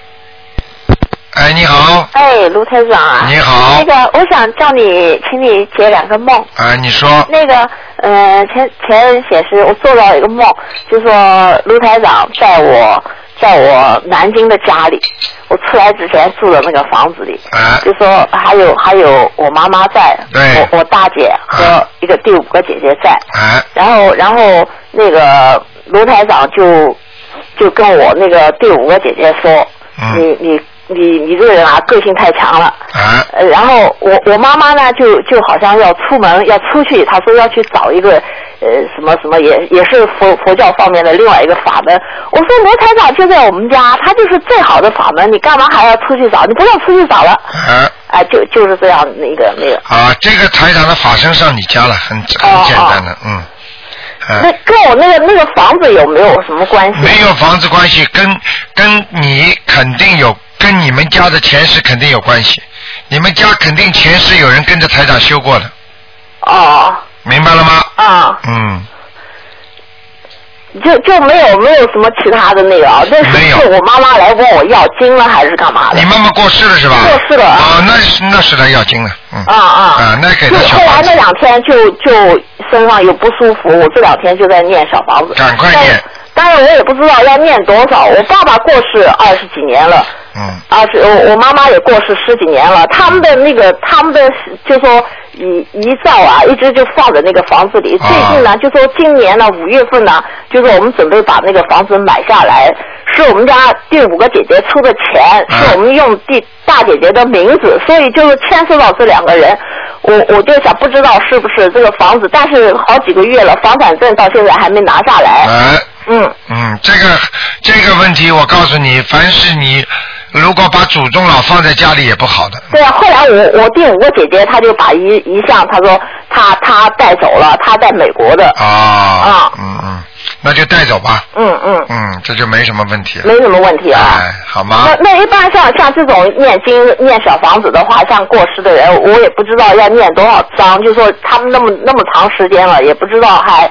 哎，你好，哎，卢台长啊，你好。那个我想叫你，请你解两个梦。哎，你说，那个，呃，前前人显示我做到一个梦，就说卢台长在我在我南京的家里，我出来之前住的那个房子里，啊就说还有还有我妈妈在，对。我我大姐和一个第五个姐姐在，啊，然后然后那个卢台长就就跟我那个第五个姐姐说，嗯。你你你你这个人啊，个性太强了。啊，呃，然后我我妈妈呢，就就好像要出门要出去，她说要去找一个呃什么什么也也是佛佛教方面的另外一个法门。我说罗台长就在我们家，他就是最好的法门，你干嘛还要出去找？你不用出去找了。啊，啊、就就是这样那个那个。啊，这个台长的法身上你家了，很很简单的，嗯，啊那，跟我那个那个房子有没有什么关系？没有房子关系，跟跟你肯定有，跟你们家的前世肯定有关系，你们家肯定前世有人跟着台长修过的，哦。明白了吗？啊，嗯，就就没有没有什么其他的那个啊？那是是我妈妈来问我要经了还是干嘛的你？妈妈过世了是吧？过世了啊，那是那是来要经了，嗯，啊啊啊，那给就他小后来那，两天就就身上有不舒服，我这两天就在念小房子。赶快念但。当然我也不知道要念多少。我爸爸过世二十几年了，嗯，啊，是我我妈妈也过世十几年了。他们的那个他们的就说遗遗照啊，一直就放在那个房子里。啊最近呢，就说今年呢五月份呢，就是我们准备把那个房子买下来，是我们家第五个姐姐出的钱，啊是我们用第大姐姐的名字，所以就是牵涉到这两个人。我我就想不知道是不是这个房子，但是好几个月了，房产证到现在还没拿下来。哎，嗯，嗯，这个这个问题我告诉你，凡是你如果把祖宗老放在家里也不好的，对啊，后来我我第五个姐姐，她就把遗遗像，她说她她带走了，她在美国的。啊，啊嗯嗯，那就带走吧，嗯嗯，嗯，这就没什么问题了，没什么问题啊。哎，好吗那？那一般像像这种念经念小房子的话，像过世的人，我也不知道要念多少章，就说他们那么那么长时间了，也不知道还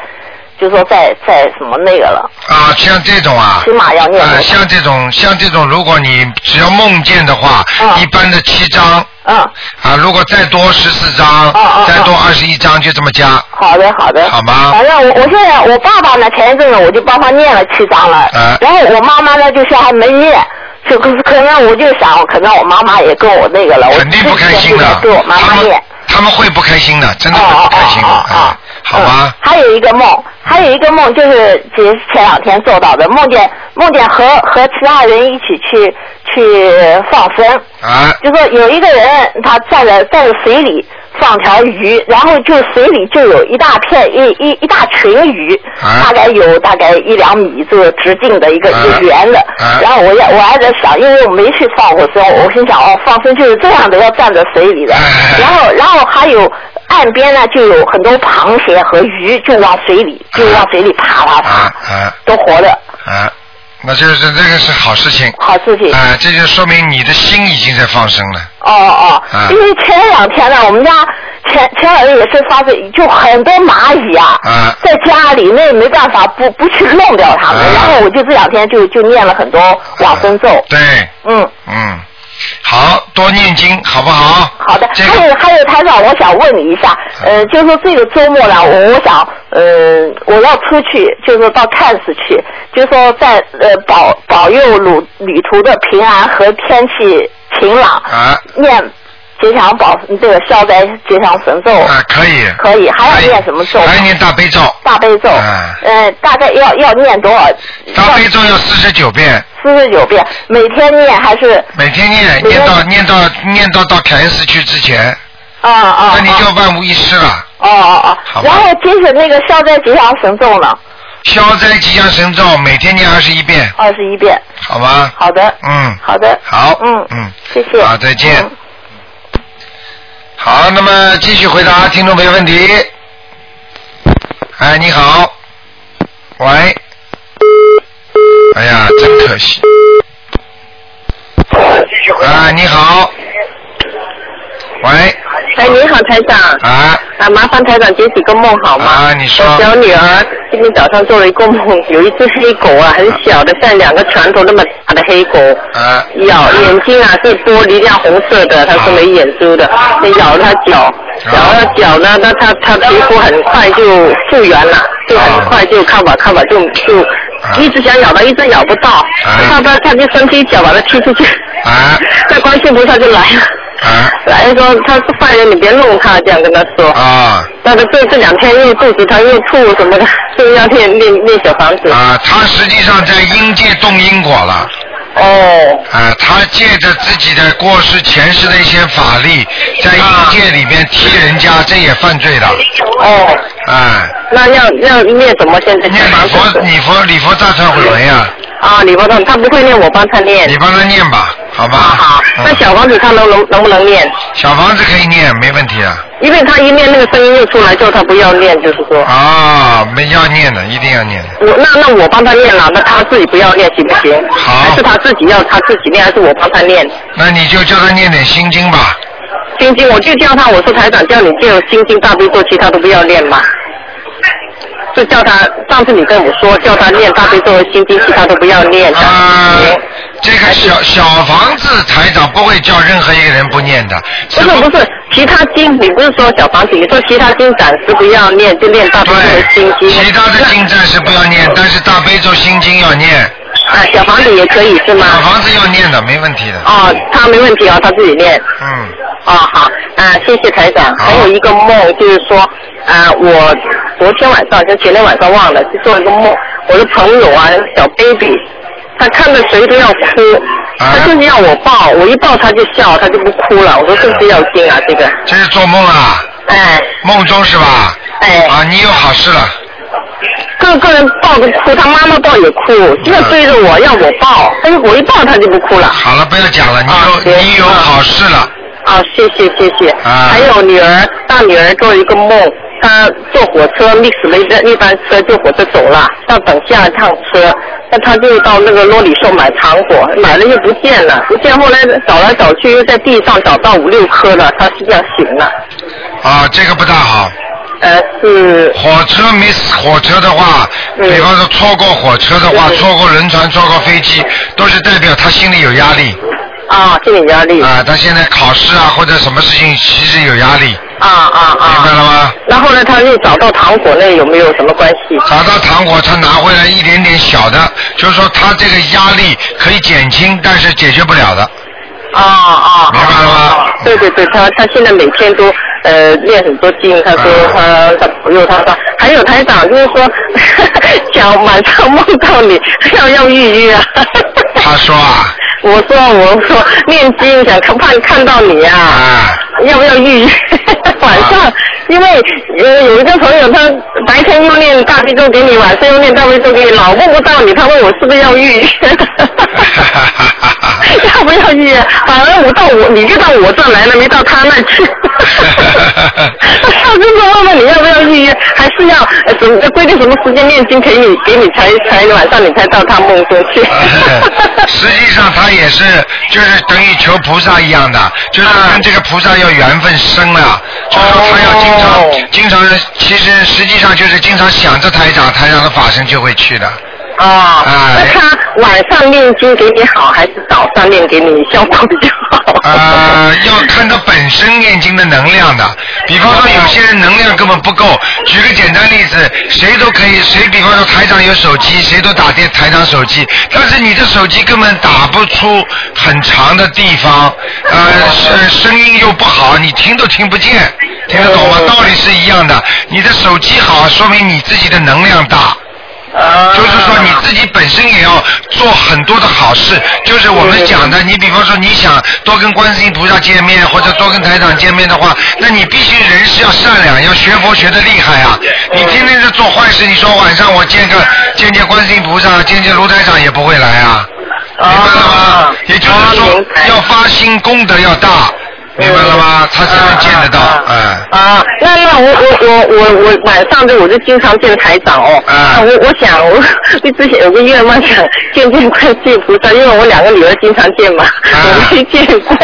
就说在在什么那个了，啊，像这种啊，起码要念像这种像这种，如果你只要梦见的话，嗯一般的七张嗯，啊，如果再多十四张，再多二十一张，就这么加，好的好的。好吗？反正我我现在我爸爸呢，前一阵子我就帮他念了七张了，啊。然后我妈妈呢就是还没念，就可可能我就想，可能我妈妈也跟我那个了，我肯定不开心的。之前就在给我，妈妈念。他们会不开心的，真的哦会不开心的，哦哦哦哎，好吧嗯？还有一个梦，还有一个梦就是前前两天做到的，梦见梦见和和其他人一起去去放生，啊，就说有一个人他站在站在水里放条鱼，然后就水里就有一大片一一一大群鱼，啊大概有大概一两米这个直径的一个、啊一个圆的。啊然后我也我还在想，因为我没去放过生，我心想哦，放生就是这样的，要站在水里的。哎。然后然后还有岸边呢，就有很多螃蟹和鱼就往水里就往水里爬爬爬，啊啊。都活的，啊，那就是这个是好事情，好事情。啊，这就说明你的心已经在放生了，哦哦。啊，因为前两天呢，我们家前前两天也是发生，就很多蚂蚁啊，啊。在家里那也没办法不不去弄掉它们，啊。然后我就这两天就就念了很多往生咒，对，嗯。嗯，好多念经好不好？好的，这个还有还有，台长，我想问你一下，呃，就是说这个周末呢，我我想呃，我要出去，就是说到看似去，就是说在呃保保佑旅旅途的平安和天气晴朗，啊念吉祥宝这个消灾吉祥神咒，啊，可以。可以，还要念什么咒？还要念大悲咒。大悲咒，啊呃，大概要要念多少？大悲咒要四十九遍，四十九遍，每天念还是？每天念，天念到念到念到到凯恩斯去之前，啊啊！那你就万无一失了。哦哦哦，好然后接着那个消灾吉祥神咒呢，消灾吉祥神咒每天念二十一遍，二十一遍。好吗？好的，嗯，好的，好，嗯嗯，谢谢。好，再见。嗯好，那么继续回答听众朋友问题。哎，你好，喂，哎呀，真可惜。啊，你好，喂，哎，你好，台长。啊。啊，麻烦台长解几个梦好吗？啊，你说。我小女儿今天早上做了一个梦，有一只黑狗啊，很小的，像两个拳头那么大的黑狗。啊。咬眼睛啊是玻璃亮红色的，它是没眼珠的，咬了它脚，咬了脚呢，那它它皮肤很快就复原了，就很快就看吧看吧就就一直想咬它，一直咬不到，它它它就生气一脚把它踢出去，啊，那观世菩萨就来了。啊来说他是坏人，你别弄他，这样跟他说。啊但是这这两天又肚子疼又吐什么的，所以要练练练小房子。啊，他实际上在阴界动因果了。哦。啊，他借着自己的过世前世的一些法力，在阴界里面踢人家，这也犯罪了。哦。啊。那要要念什么？现在念礼佛礼佛礼佛大忏悔文呀。啊，礼佛他他不会念，我帮他念。你帮他念吧，好吧？好，嗯那小房子他能能能不能念？小房子可以念，没问题啊。因为他一念那个声音又出来，叫他不要念，就是说。啊，没要念的，一定要念。我那那我帮他念了，那他自己不要念行不行？好还是他自己要他自己念，还是我帮他念？那你就叫他念点心经吧。心经，我就叫他，我说台长叫你就心经大悲咒，其他都不要念嘛。就叫他，上次你跟我说叫他念大悲咒和心经，其他都不要念。啊，这个小小房子台长不会叫任何一个人不念的。不是不是，其他经你不是说小房子，你说其他经暂时不要念，就念大悲咒和心经。其他的经暂时不要念，但是大悲咒心经要念。啊，小房子也可以是吗？小房子要念的，没问题的。哦，他没问题啊，他自己念。嗯。哦，好，啊，谢谢台长。还有一个梦，就是说，啊，我昨天晚上跟前天晚上忘了，就做了一个梦，我的朋友啊，小 baby，他看到谁都要哭，他就是要我抱，我一抱他就笑，他就不哭了。我说是不是要经啊？这个。这是做梦啊？哎。梦中是吧？哎。啊，你有好事了。个个人抱着哭，他妈妈抱也哭，就要追着我要我抱，但是我一抱他就不哭了。好了，不要讲了，你有、你有好事了。啊，谢谢谢谢。啊还有女儿，大女儿做一个梦，她坐火车 miss 了一班一班车，坐火车走了，要等下一趟车，那她就到那个罗里寿买糖果，买了又不见了，不见后来找来找去又在地上找到五六颗了，她是这样醒了。啊，这个不大好。呃，是。火车 miss 火车的话，嗯比方说错过火车的话，错过轮船、错过飞机，都是代表他心里有压力。啊，心理压力。啊，他现在考试啊或者什么事情其实有压力。啊啊啊！明白了吗？那后来他又找到糖果，那有没有什么关系？找到糖果，他拿回来一点点小的，就是说他这个压力可以减轻，但是解决不了的。啊啊！明白了吗？对对对，他他现在每天都呃练很多经，他说他他朋友他说，还有台长就是说，想晚上梦到你要要预约啊。他说啊。我说我说念经想看看看到你啊，要不要预约？晚上，因为呃有一个朋友他白天又念大悲咒给你，晚上又念大悲咒给你，老问不到你，他问我是不是要预约？要不要预约？反而我到我你就到我这来了，没到他那去。他上次说问问你要不要预约，还是要呃什么规定什么时间念经给你给你才才晚上你才到他梦中去。实际上他也是，就是等于求菩萨一样的，就是跟这个菩萨要缘分深了，就是说他要经常、经常，其实实际上就是经常想着台长，台长的法身就会去的。哦，那他晚上念经给你好，还是早上念给你效果比较好？呃，呃，要看他本身念经的能量的。比方说，有些人能量根本不够。举个简单例子，谁都可以，谁比方说台长有手机，谁都打电台长手机，但是你的手机根本打不出很长的地方，呃，声声音又不好，你听都听不见，听得懂吗？道理是一样的。你的手机好，说明你自己的能量大。就是说你自己本身也要做很多的好事，就是我们讲的。你比方说你想多跟观世音菩萨见面，或者多跟台长见面的话，那你必须人是要善良，要学佛学的厉害啊！你天天在做坏事，你说晚上我见个见见观世音菩萨，见见卢台长也不会来啊，明白了吗？也就是说要发心，功德要大。明白了吗？他才能见得到，哎。啊，那那我我我我我晚上就我就经常见台长哦。啊。我我想我 就之前有个愿望想见见观世菩萨，因为我两个女儿经常见嘛，我没见过，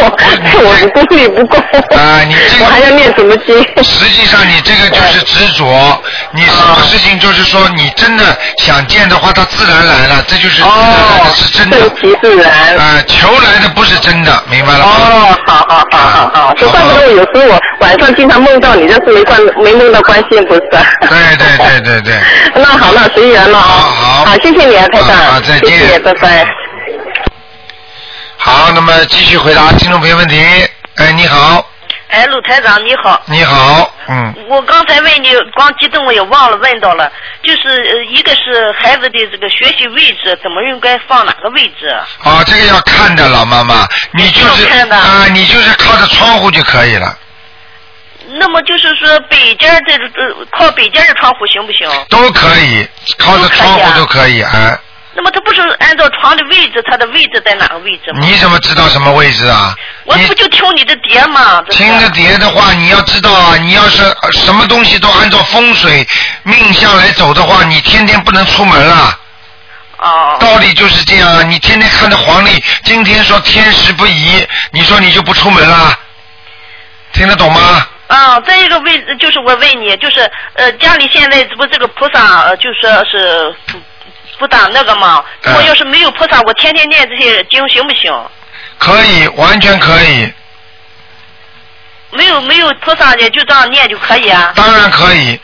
我的功力不够。啊，你这个 我还要念什么经？实际上你这个就是执着，你什么事情就是说你真的想见的话，它自然来了，这就是自然来的，是真的。顺其自然。啊，求来的不是真的，明白了吗？哦，好好好好好，就怪不得我有时候我晚上经常梦到你，但是没关没梦到关心，不是。对对对对对。那好那，随缘了啊。好。好，谢谢你啊，台长。好，再见。谢谢，拜拜。好，那么继续回答听众朋友问题。哎，你好。哎，陆台长你好。你好，嗯。我刚才问你，光激动我也忘了问到了，就是呃一个是孩子的这个学习位置，怎么应该放哪个位置？啊，这个要看的，老妈妈，你就是啊，你就是靠着窗户就可以了。那么就是说北间这靠北间的窗户行不行？都可以，靠着窗户都可以啊。那么他不是按照床的位置，他的位置在哪个位置吗？你怎么知道什么位置啊？我不就听你的碟吗？听着碟的话，你要知道啊，你要是呃什么东西都按照风水命相来走的话，你天天不能出门了。哦。道理就是这样啊，你天天看着黄历，今天说天时不宜，你说你就不出门了，听得懂吗？啊，再一个位置就是我问你，就是呃家里现在这不这个菩萨呃就说是不打那个嘛？嗯我要是没有菩萨，我天天念这些经行不行？可以，完全可以，没有没有菩萨的就这样念就可以啊？当然可以。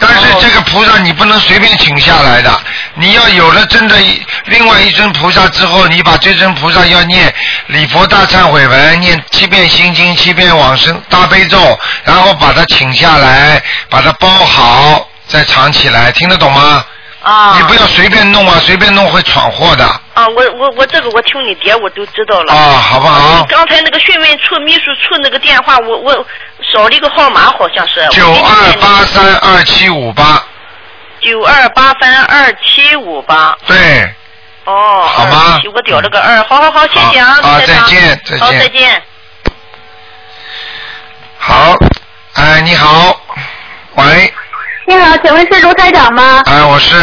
但是这个菩萨你不能随便请下来的，你要有了真的一另外一尊菩萨之后，你把这尊菩萨要念礼佛大忏悔文，念七遍心经，七遍往生大悲咒，然后把它请下来，把它包好，再藏起来，听得懂吗？啊。你不要随便弄啊，随便弄会闯祸的。啊，我我我这个我听你爹我都知道了。啊好不好刚才那个询问处秘书处那个电话，我我少了一个号码，好像是。九二八三二七五八，九二八三二七五八。对，哦。好吗我掉了个二，好好好，谢谢啊，好啊再见再见好，再见。好，哎，你好，喂，你好，请问是卢台长吗？哎，我是，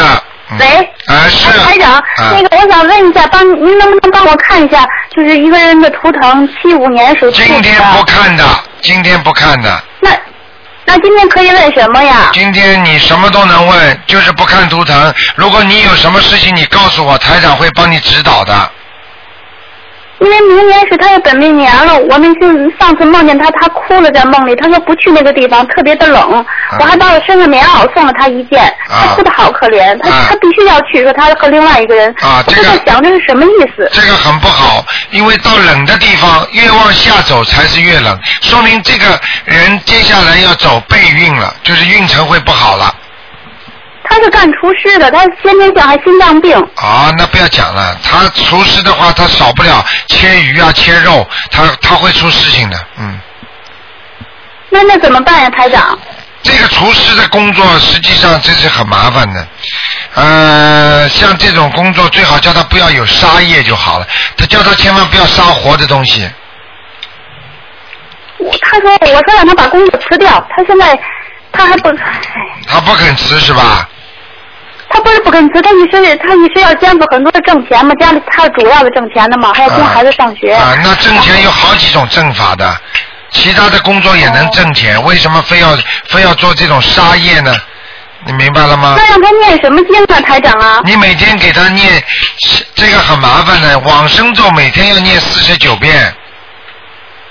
喂，哎是，台长，啊那个我想问一下，帮您能不能帮我看一下，就是一个人的图腾，七五年属兔子今天不看的，今天不看的，那那今天可以问什么呀？今天你什么都能问，就是不看图腾。如果你有什么事情，你告诉我，台长会帮你指导的。因为明年是他的本命年了，我们就上次梦见他，他哭了在梦里，他说不去那个地方，特别的冷。我还把我身上棉袄送了他一件，他哭的好可怜，他、啊他必须要去，说他和另外一个人。啊这个我在想这是什么意思？这个很不好，因为到冷的地方越往下走才是越冷，说明这个人接下来要走背运了，就是运程会不好了。他是干厨师的，他先天性还心脏病。啊，那不要讲了，他厨师的话，他少不了切鱼啊、切肉，他他会出事情的，嗯。那那怎么办呀，台长？这个厨师的工作实际上这是很麻烦的，呃，像这种工作最好叫他不要有杀业就好了，他叫他千万不要杀活的东西。我他说我说让他把工作辞掉，他现在他还不，他不肯辞是吧？他不是他一直他一直要兼顾很多的挣钱嘛，家里他主要的挣钱的嘛，还要供孩子上学。啊，那挣钱有好几种挣法的，其他的工作也能挣钱，为什么非要非要做这种杀业呢？你明白了吗那？让他念什么经啊，台长啊？你每天给他念，这个很麻烦的，往生咒每天要念四十九遍。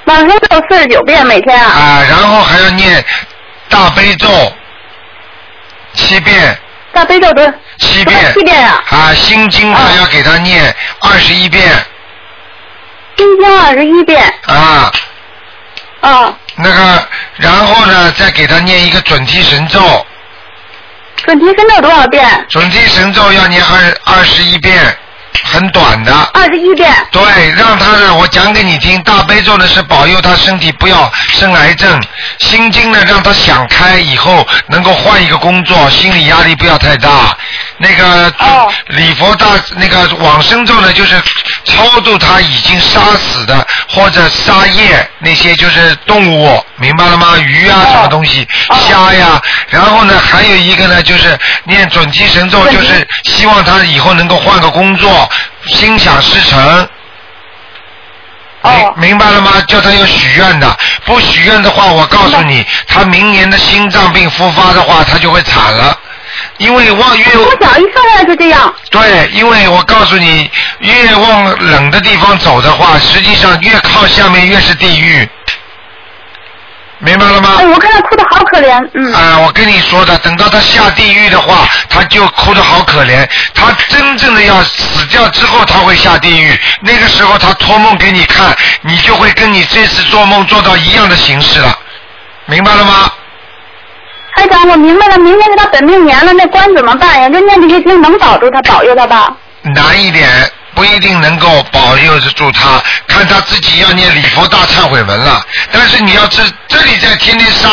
往往生咒四十九遍每天啊。啊，然后还要念大悲咒七遍。大悲咒多七遍。七遍啊。啊，心经还要给他念二十一遍。心经二十一遍。啊。啊。那个，然后呢，再给他念一个准提神咒。准提神咒多少遍？准提神咒要念二二十一遍。很短的，二十一遍。对，让他呢，我讲给你听。大悲咒呢是保佑他身体不要生癌症，心经呢让他想开，以后能够换一个工作，心理压力不要太大。那个礼佛大那个往生咒呢，就是超度他已经杀死的或者杀业那些就是动物，明白了吗？鱼啊什么东西，虾呀。然后呢，还有一个呢，就是念准提神咒，就是希望他以后能够换个工作。心想事成，明明白了吗？叫他要许愿的，不许愿的话，我告诉你，他明年的心脏病复发的话，他就会惨了。因为往越我小一生来就这样。对，因为我告诉你，越往冷的地方走的话，实际上越靠下面越是地狱。明白了吗？哎，我看他哭的好可怜，嗯。啊，我跟你说的，等到他下地狱的话，他就哭的好可怜。他真正的要死掉之后，他会下地狱。那个时候他托梦给你看，你就会跟你这次做梦做到一样的形式了，明白了吗？台长，我明白了，明天是他本命年了，那关怎么办呀？就念这些经能保住他，保佑他吧？难一点。不一定能够保佑得住他，看他自己要念礼佛大忏悔文了。但是你要这这里在天天杀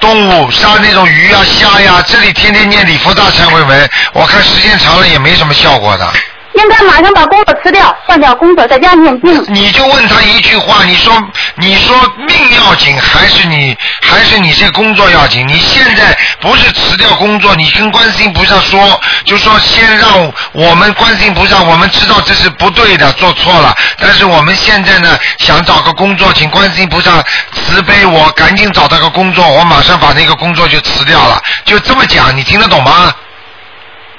动物，杀那种鱼呀、虾呀，这里天天念礼佛大忏悔文，我看时间长了也没什么效果的。应该马上把工作辞掉，换掉工作，在家念经。你就问他一句话，你说你说命要紧还是你还是你这工作要紧？你现在不是辞掉工作，你跟观世音菩萨说，就说先让我们观世音菩萨，我们知道这是不对的，做错了。但是我们现在呢，想找个工作，请观世音菩萨慈悲我，赶紧找到个工作，我马上把那个工作就辞掉了。就这么讲，你听得懂吗？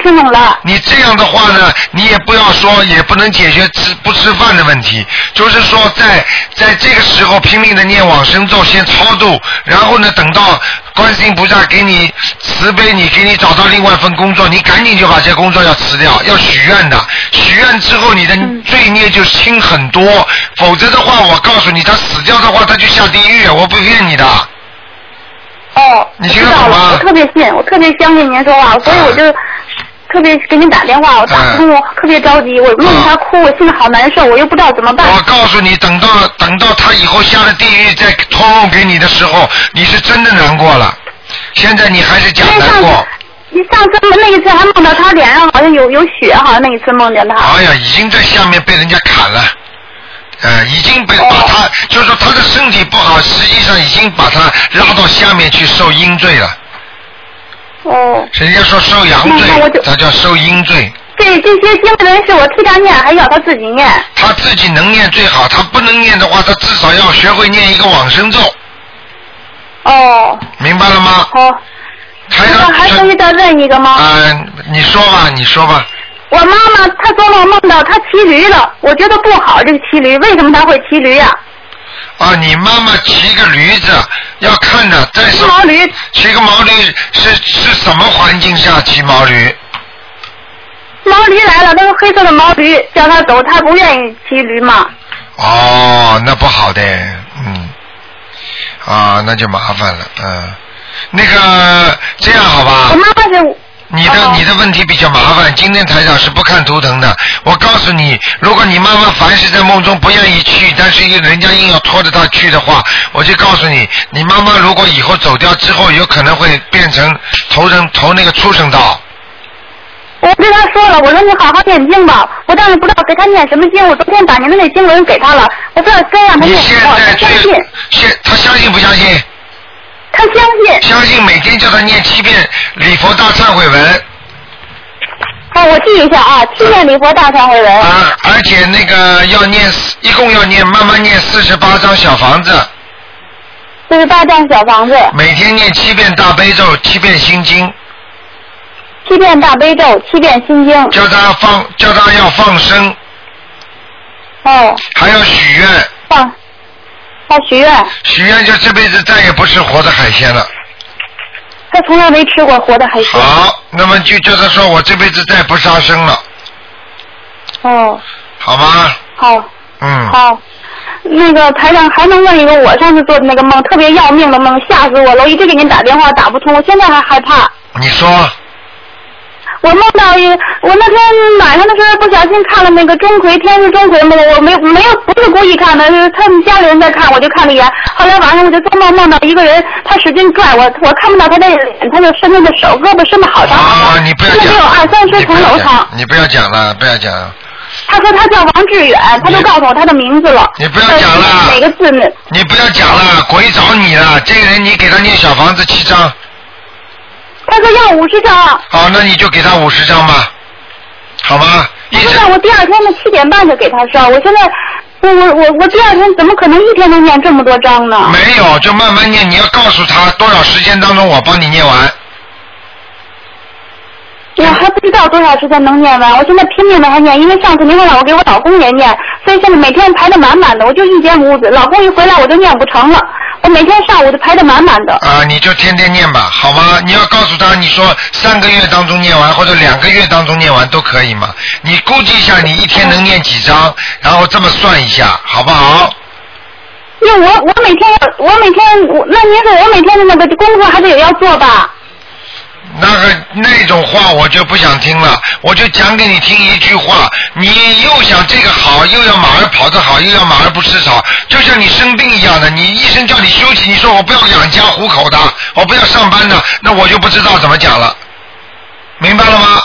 听懂了。你这样的话呢，你也不要说，也不能解决吃不吃饭的问题。就是说，在在这个时候拼命的念往生咒，先超度，然后呢，等到观世音菩萨给你慈悲，你给你找到另外一份工作，你赶紧就把这工作要辞掉，要许愿的。许愿之后，你的罪孽就轻很多。否则的话，我告诉你，他死掉的话，他就下地狱。我不骗你的。哦。你听得懂吗？我特别信，我特别相信您说话，所以我就。特别给你打电话，我打不通，我特别着急，我梦见他哭，我心里好难受，我又不知道怎么办。我告诉你，等到等到他以后下了地狱再托梦给你的时候，你是真的难过了。现在你还是假难过。你上次那一次还梦到他脸上好像有有血，好像那一次梦见他。哎呀，已经在下面被人家砍了，呃，已经被把他，就是说他的身体不好，实际上已经把他拉到下面去受阴罪了。哦，人家说受阳罪，他叫受阴罪。这这些经文是我替他念，还要他自己念？他自己能念最好，他不能念的话，他至少要学会念一个往生咒。哦。明白了吗？好。还还可以再问一个吗？嗯，你说吧，你说吧。我妈妈她做梦梦到她骑驴了，我觉得不好，这个骑驴，为什么她会骑驴呀？啊，你妈妈骑个驴子，要看的，在骑毛驴，骑个毛驴是是什么环境下骑毛驴？毛驴来了，那个黑色的毛驴，叫他走，他不愿意骑驴嘛。哦，那不好的，嗯，啊，那就麻烦了，嗯，那个这样好吧？我妈妈是。你的你的问题比较麻烦，今天台长是不看图腾的。我告诉你，如果你妈妈凡是在梦中不愿意去，但是人家硬要拖着她去的话，我就告诉你，你妈妈如果以后走掉之后，有可能会变成投人投那个畜生道。我跟他说了，我说你好好念经吧，我但是不知道给他念什么经。我昨天把您的那经文给他了，我不知道该让他念什么。他相信。现他相信不相信？他相信，相信每天叫他念七遍礼佛大忏悔文。好，我记一下啊，七遍礼佛大忏悔文。啊，而且那个要念，一共要念，慢慢念四十八张小房子。四十八张小房子。每天念七遍大悲咒，七遍心经。七遍大悲咒，七遍心经。叫他放，叫他要放生。哦。还要许愿。放。他许愿，许愿就这辈子再也不吃活的海鲜了。他从来没吃过活的海鲜。好，那么就叫他说我这辈子再不杀生了，哦，好吗？好，嗯。好。那个台长还能问一个我上次做的那个梦，特别要命的梦，吓死我了！我一直给您打电话打不通，我现在还害怕。你说，我梦到一，我那天晚上的时候不小心看了那个钟馗天是钟馗梦，我没没有不是故意看的，是他们家里人在看，我就看了一眼。后来晚上我就做梦梦到一个人，他使劲拽我，我看不到他的脸，他就伸他的手，胳膊伸的好长好长，你不要讲，二三十层楼长。你不要讲了，不要讲了，他说他叫王志远，他都告诉我他的名字了。你不要讲了哪个字呢？你不要讲了，鬼找你了。这个人你给他念小房子七张，他说要五十张。好，那你就给他五十张吧，好吗？他说让我第二天的七点半就给他烧，我现在。我我我我第二天怎么可能一天能念这么多章呢？没有，就慢慢念。你要告诉他多少时间当中我帮你念完。我还不知道多少时间能念完，我现在拼命的还念，因为上次您还让我给我老公也念，所以现在每天排的满满的，我就一间屋子，老公一回来我就念不成了，我每天上午都排的满满的。啊，你就天天念吧，好吗？你要告诉他，你说三个月当中念完，或者两个月当中念完都可以嘛。你估计一下，你一天能念几张，然后这么算一下，好不好？那我我每天我每天我那您说我每天的那个功课还得有要做吧？那个那种话我就不想听了，我就讲给你听一句话，你又想这个好，又要马儿跑得好，又要马儿不吃草，就像你生病一样的，你医生叫你休息，你说我不要养家糊口的，我不要上班的，那我就不知道怎么讲了，明白了吗？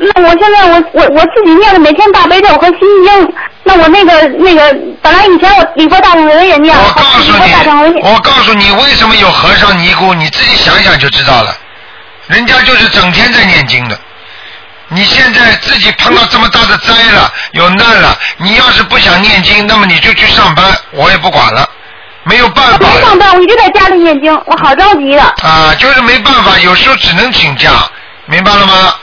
那我现在我我我自己念的每天大悲咒和心经，那我那个那个本来以前我礼佛大忏悔文也念了，礼佛大忏悔文我告诉你，为什么有和尚尼姑，你自己想想就知道了。人家就是整天在念经的。你现在自己碰到这么大的灾了，有难了，你要是不想念经，那么你就去上班，我也不管了，没有办法没上班，我一直在家里念经，我好着急的。啊，就是没办法，有时候只能请假，明白了吗？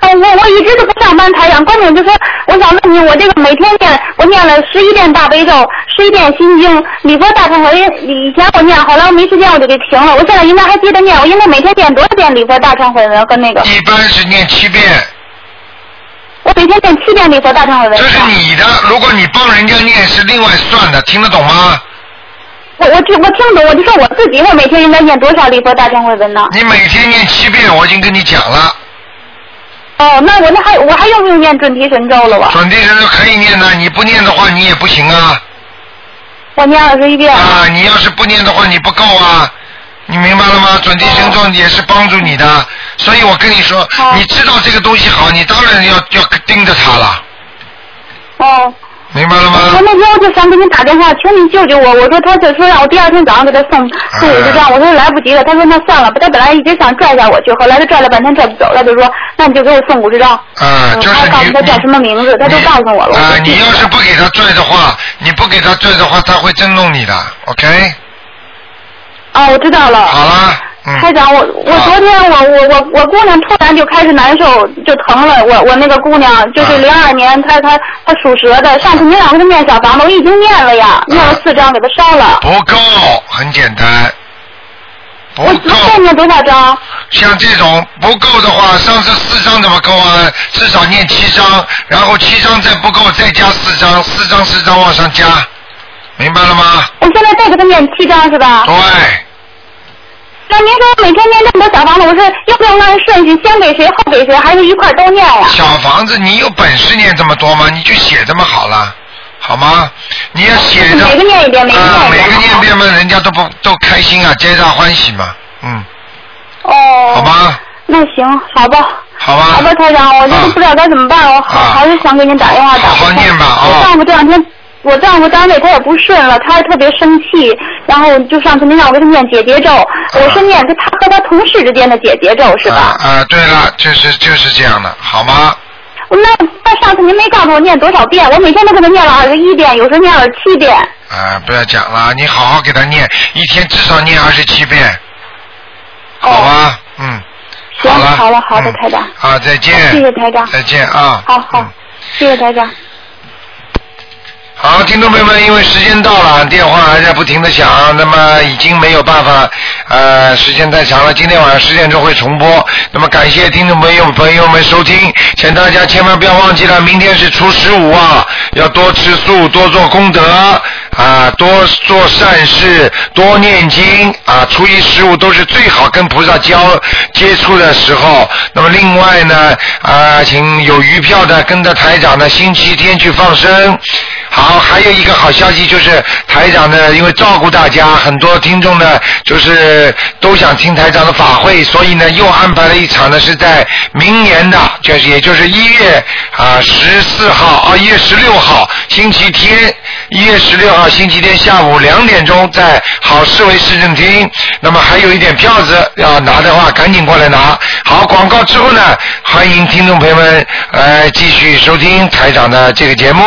哦，我我一直都不上班，台长。关键就是，我想问你，我这个每天念，我念了十一遍大悲咒，十一遍心经，礼佛大忏悔文，以前我念，后来我没时间我就给停了。我现在应该还接着念，我应该每天念多少遍礼佛大忏悔文和那个？一般是念七遍。我每天念七遍礼佛大忏悔文。这是你的，如果你帮人家念是另外算的，听得懂吗？我我听我听懂，我就说我自己，我每天应该念多少礼佛大忏悔文呢？你每天念七遍，我已经跟你讲了。哦，那我那还我还用不用念准提神咒了吧？准提神咒可以念的，你不念的话你也不行啊。我念二十一遍。啊，你要是不念的话你不够啊，你明白了吗？准提神咒也是帮助你的，所以我跟你说，你知道这个东西好，你当然要要盯着它了，哦。明白了吗？我那天我就想给你打电话，请你救救我。我说他就说让我第二天早上给他送送五十张，我说来不及了。他说那算了吧，他本来一直想拽下我去，后来他拽了半天拽不走，他就说那你就给我送五十张。啊，就是他告诉他叫什么名字，他都告诉我了。啊，你要是不给他拽的话，你不给他拽的话，他会真弄你的，OK？啊，我知道了。好了。台长，我我昨天我我我我姑娘突然就开始难受，就疼了。我我那个姑娘就是零二年，她她她属蛇的。上次你俩给她念小房子，我已经念了呀，念了四张给她烧了。不够，很简单。不够。再念多少张？像这种不够的话，上次四张怎么够啊？至少念七张，然后七张再不够，再加四张，四张四张往上加，明白了吗？我现在再给她念七张是吧？对。那您说每天念这么多小房子，我是要不要按顺序，先给谁后给谁，还是一块都念呀？小房子，你有本事念这么多吗？你就写这么好了，好吗？你要写着。每个念一遍，每个念一遍。啊，每个念一遍嘛，人家都不都开心啊，皆大欢喜嘛，嗯。哦。好吧。那行，好吧。好吧。好吧，台长，我就是不知道该怎么办，我还还是想给您打电话打。好好念吧啊。我丈夫这两天。我丈夫单位他也不顺了，他还特别生气，然后就上次您让我给他念解结咒，我是念是他和他同事之间的解结咒是吧？啊，对了，就是就是这样的，好吗？那那上次您没告诉我念多少遍，我每天都给他念了二十一遍，有时候念了七遍。啊，不要讲了，你好好给他念，一天至少念二十七遍，好吧？嗯。行，好了，好了，好的，台长。啊，再见。谢谢台长。再见啊。好好，谢谢台长。好，听众朋友们，因为时间到了，电话还在不停的响，那么已经没有办法，呃，时间太长了，今天晚上十点钟会重播。那么感谢听众朋友朋友们收听，请大家千万不要忘记了，明天是初十五啊，要多吃素，多做功德啊，多做善事，多念经啊，初一十五都是最好跟菩萨交接触的时候。那么另外呢，啊，请有余票的跟着台长呢，星期天去放生。好，还有一个好消息就是台长呢，因为照顾大家，很多听众呢就是都想听台长的法会，所以呢又安排了一场呢是在明年的，就是也就是一月啊十四号啊一月十六号星期天，一月十六号星期天下午两点钟在好市委市政厅。那么还有一点票子要拿的话，赶紧过来拿。好，广告之后呢，欢迎听众朋友们呃继续收听台长的这个节目。